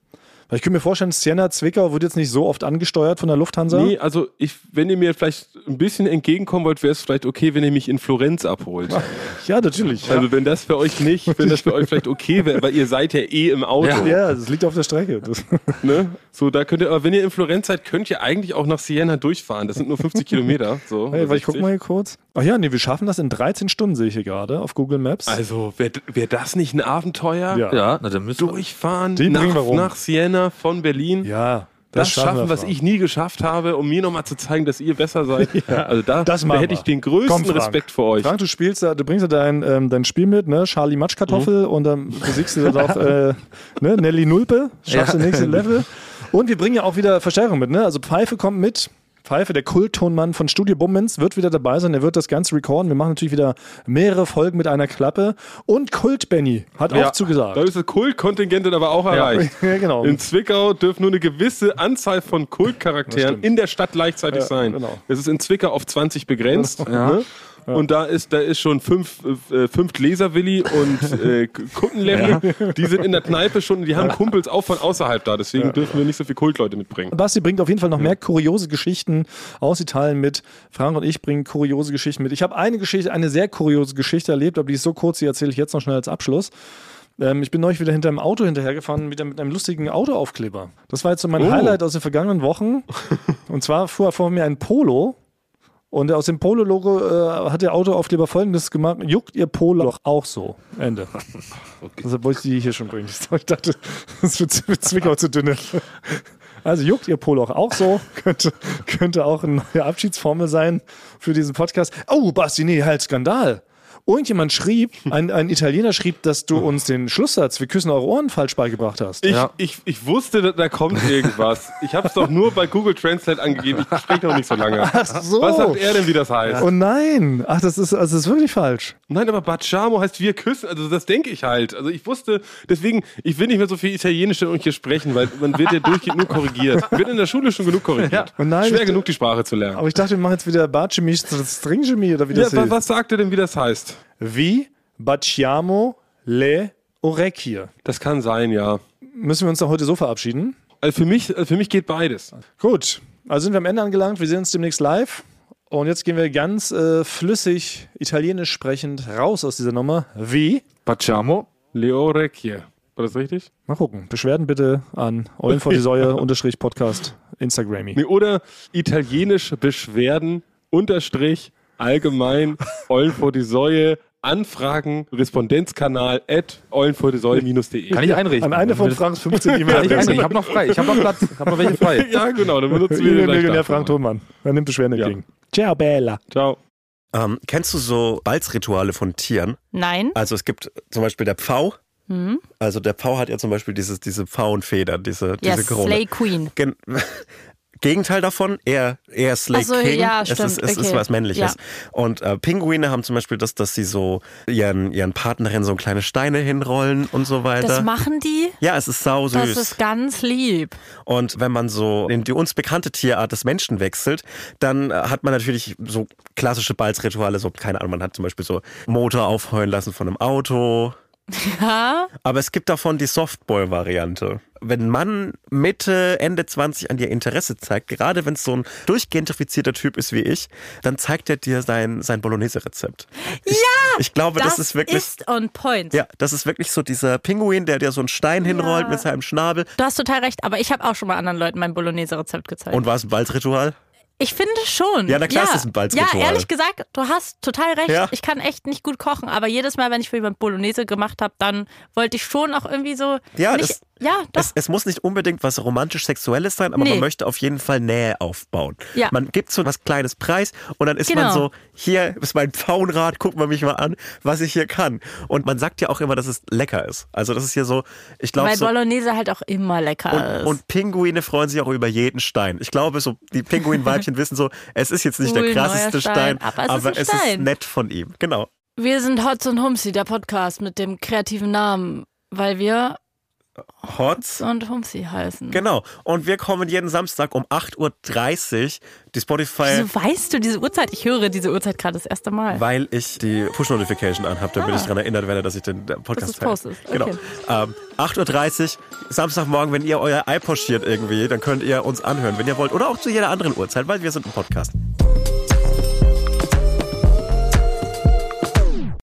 Weil ich könnte mir vorstellen, Siena, Zwickau wird jetzt nicht so oft angesteuert von der Lufthansa. Nee, also ich, wenn ihr mir vielleicht ein bisschen entgegenkommen wollt, wäre es vielleicht okay, wenn ihr mich in Florenz abholt. [laughs] Ja, natürlich. Also wenn das für euch nicht, wenn das für euch vielleicht okay wäre, weil ihr seid ja eh im Auto. Ja. ja, das liegt auf der Strecke. Das, [laughs] Ne? So, da könnt ihr, aber wenn ihr in Florenz seid, könnt ihr eigentlich auch nach Siena durchfahren. Das sind nur 50 Kilometer. So, hey, weil ich guck 60. mal hier kurz. Ach ja, nee, wir schaffen das in 13 Stunden, sehe ich hier gerade auf Google Maps. Also, wäre wär das nicht ein Abenteuer? Ja. Ja, na dann müssen. Durchfahren nach, nach Siena von Berlin. ja, Das, schaffen, wir, was ich nie geschafft habe, um mir nochmal zu zeigen, dass ihr besser seid. [laughs] Also da, Das da hätte ich den größten Komm. Respekt vor euch. Frank, du spielst da, du bringst ja dein, ähm, dein Spiel mit, ne? Charlie Matschkartoffel und dann besiegst du dann auch [laughs] äh, ne? Nelly Nulpe, schaffst Ja. du nächste Level. [laughs] Und wir bringen ja auch wieder Verstärkung mit, ne? Also Pfeife kommt mit. Pfeife, der Kulttonmann von Studio Bummens, wird wieder dabei sein. Er wird das Ganze recorden. Wir machen natürlich wieder mehrere Folgen mit einer Klappe. Und Kult Benny hat auch Ja, zugesagt. Da ist das Kultkontingent aber auch erreicht. [laughs] ja, genau. In Zwickau dürfen nur eine gewisse Anzahl von Kultcharakteren in der Stadt gleichzeitig Ja, sein. genau. Es ist in Zwickau auf 20 begrenzt. Und da ist, da ist schon fünf, äh, fünf Gläserwilli und [laughs] äh, Kuttenlemmy. Die sind in der Kneipe schon, die haben Kumpels auch von außerhalb da. Deswegen dürfen wir nicht so viele Kultleute mitbringen. Basti bringt auf jeden Fall noch mehr kuriose Geschichten aus Italien mit. Frank und ich bringen kuriose Geschichten mit. Ich habe eine Geschichte, eine sehr kuriose Geschichte erlebt, aber die ist so kurz, die erzähle ich jetzt noch schnell als Abschluss. Ähm, ich bin neulich wieder hinter einem Auto hinterhergefahren mit, einem- mit einem lustigen Autoaufkleber. Das war jetzt so mein Oh. Highlight aus den vergangenen Wochen. [laughs] Und zwar fuhr vor mir ein Polo. Und aus dem Polo-Logo äh, hat der Autoaufkleber folgendes gemacht: Juckt ihr Polo doch auch so? Ende. [laughs] Deshalb wollte ich die hier schon bringen. [laughs] Ich dachte, das wird Zwickau zu dünne. Also juckt ihr Polo auch so? Könnte, könnte auch eine neue Abschiedsformel sein für diesen Podcast. Oh, Basti, nee, halt Skandal. Irgendjemand schrieb, [laughs] ein, ein Italiener schrieb, dass du uns den Schlusssatz, wir küssen eure Ohren, falsch beigebracht hast. Ich, Ja. ich, ich wusste, da, kommt irgendwas. Ich habe es doch nur bei Google Translate angegeben. Ich spreche noch nicht so lange. Ach so. Was sagt er denn, wie das heißt? Oh nein. Ach, das ist, also das ist wirklich falsch. Nein, aber Bacciamo heißt wir küssen. Also das denke ich halt. Also ich wusste, deswegen, ich will nicht mehr so viel Italienisch und hier sprechen, weil man wird ja durchgehend nur korrigiert. [laughs] Wird in der Schule schon genug korrigiert. Und nein, Schwer genug, die Sprache zu lernen. Aber ich dachte, wir machen jetzt wieder Bacemi, Stringemi oder wie Ja, das wa- heißt. was sagt er denn, wie das heißt? Wie baciamo le orecchie. Das kann sein, ja. Müssen wir uns da heute so verabschieden? Also für mich, also für mich geht beides. Gut, also sind wir am Ende angelangt. Wir sehen uns demnächst live. Und jetzt gehen wir ganz äh, flüssig, italienisch sprechend raus aus dieser Nummer. Wie? Pacciamo. Leo Recchie. War das richtig? Mal gucken. Beschwerden bitte an Eulen vor die [laughs] Säue, unterstrich Podcast, Instagrammy. Nee, oder italienisch Beschwerden, Unterstrich, allgemein, Eulen vor die Säue, Anfragen, Respondenzkanal at eulenvordiesäule-de. Kann ich einrichten. An eine von Franks 15 [laughs] Kann ich. Ich habe noch frei. Ich habe noch Platz. Ich habe noch welche frei. [laughs] Ja, genau, dann benutzen wir den Millionär. Frank Thunmann. Er nimmt Beschwerden Ja. entgegen. Ciao, Bella. Ciao. Ähm, kennst du so Balzrituale von Tieren? Nein. Also es gibt zum Beispiel der Pfau. Hm? Also der Pfau hat ja zum Beispiel dieses, diese Pfauenfedern, diese, Ja, diese Krone. Slay Queen. Gen Gegenteil davon, eher, eher Slay Ach so, King. ja, es stimmt, ist, es ist okay. was Männliches. Und äh, Pinguine haben zum Beispiel das, dass sie so ihren, ihren Partnerinnen so kleine Steine hinrollen und so weiter. Das machen die? ja, es ist sau süß. Das ist ganz lieb. Und wenn man so in die uns bekannte Tierart des Menschen wechselt, dann äh, hat man natürlich so klassische Balzrituale, so, keine Ahnung, man hat zum Beispiel so Motor aufheulen lassen von einem Auto. [laughs] Ja? Aber es gibt davon die Softball-Variante. Wenn ein Mann Mitte, Ende 20 an dir Interesse zeigt, gerade wenn es so ein durchgentrifizierter Typ ist wie ich, dann zeigt er dir sein, sein Bolognese-Rezept. Ja! Ich glaube, das, ist wirklich. ist on point. ja, das ist wirklich so dieser Pinguin, der dir so einen Stein hinrollt mit seinem Schnabel. Du hast total recht, aber ich habe auch schon mal anderen Leuten mein Bolognese-Rezept gezeigt. Und war es ein Balzritual? Ich finde schon. Ja, na klar ist es ein Balzritual. Ja, ehrlich gesagt, du hast total recht. Ja. Ich kann echt nicht gut kochen, aber jedes Mal, wenn ich für jemand Bolognese gemacht habe, dann wollte ich schon auch irgendwie so Ja, nicht, das- Ja, doch. Es, es muss nicht unbedingt was romantisch-sexuelles sein, aber Nee. man möchte auf jeden Fall Nähe aufbauen. Ja. Man gibt so was kleines Preis und dann ist Genau. man so, hier ist mein Pfauenrad, guck mal mich mal an, was ich hier kann. Und man sagt ja auch immer, dass es lecker ist. Also das ist hier so, ich glaube Weil so... Bolognese halt auch immer lecker Und, ist. und Pinguine freuen sich auch über jeden Stein. Ich glaube, so die Pinguinweibchen [laughs] wissen so, es ist jetzt nicht Cool, der krasseste Stein, Stein, aber es ist aber ein es ist Stein. nett von ihm. Genau. wir sind Hotz und Humsi, der Podcast mit dem kreativen Namen, weil wir Hotz. und Humsi heißen. Genau. Und wir kommen jeden Samstag um 8.30 Uhr. Die Spotify. Wieso weißt du diese Uhrzeit? Ich höre diese Uhrzeit gerade das erste Mal. Weil ich die Push-Notification anhabe, damit Ah. ich daran erinnert werde, dass ich den Podcast postest. Genau. Okay. Ähm, 8.30 Uhr, Samstagmorgen, wenn ihr euer iPod schiert irgendwie, dann könnt ihr uns anhören, wenn ihr wollt. Oder auch zu jeder anderen Uhrzeit, weil wir sind ein Podcast.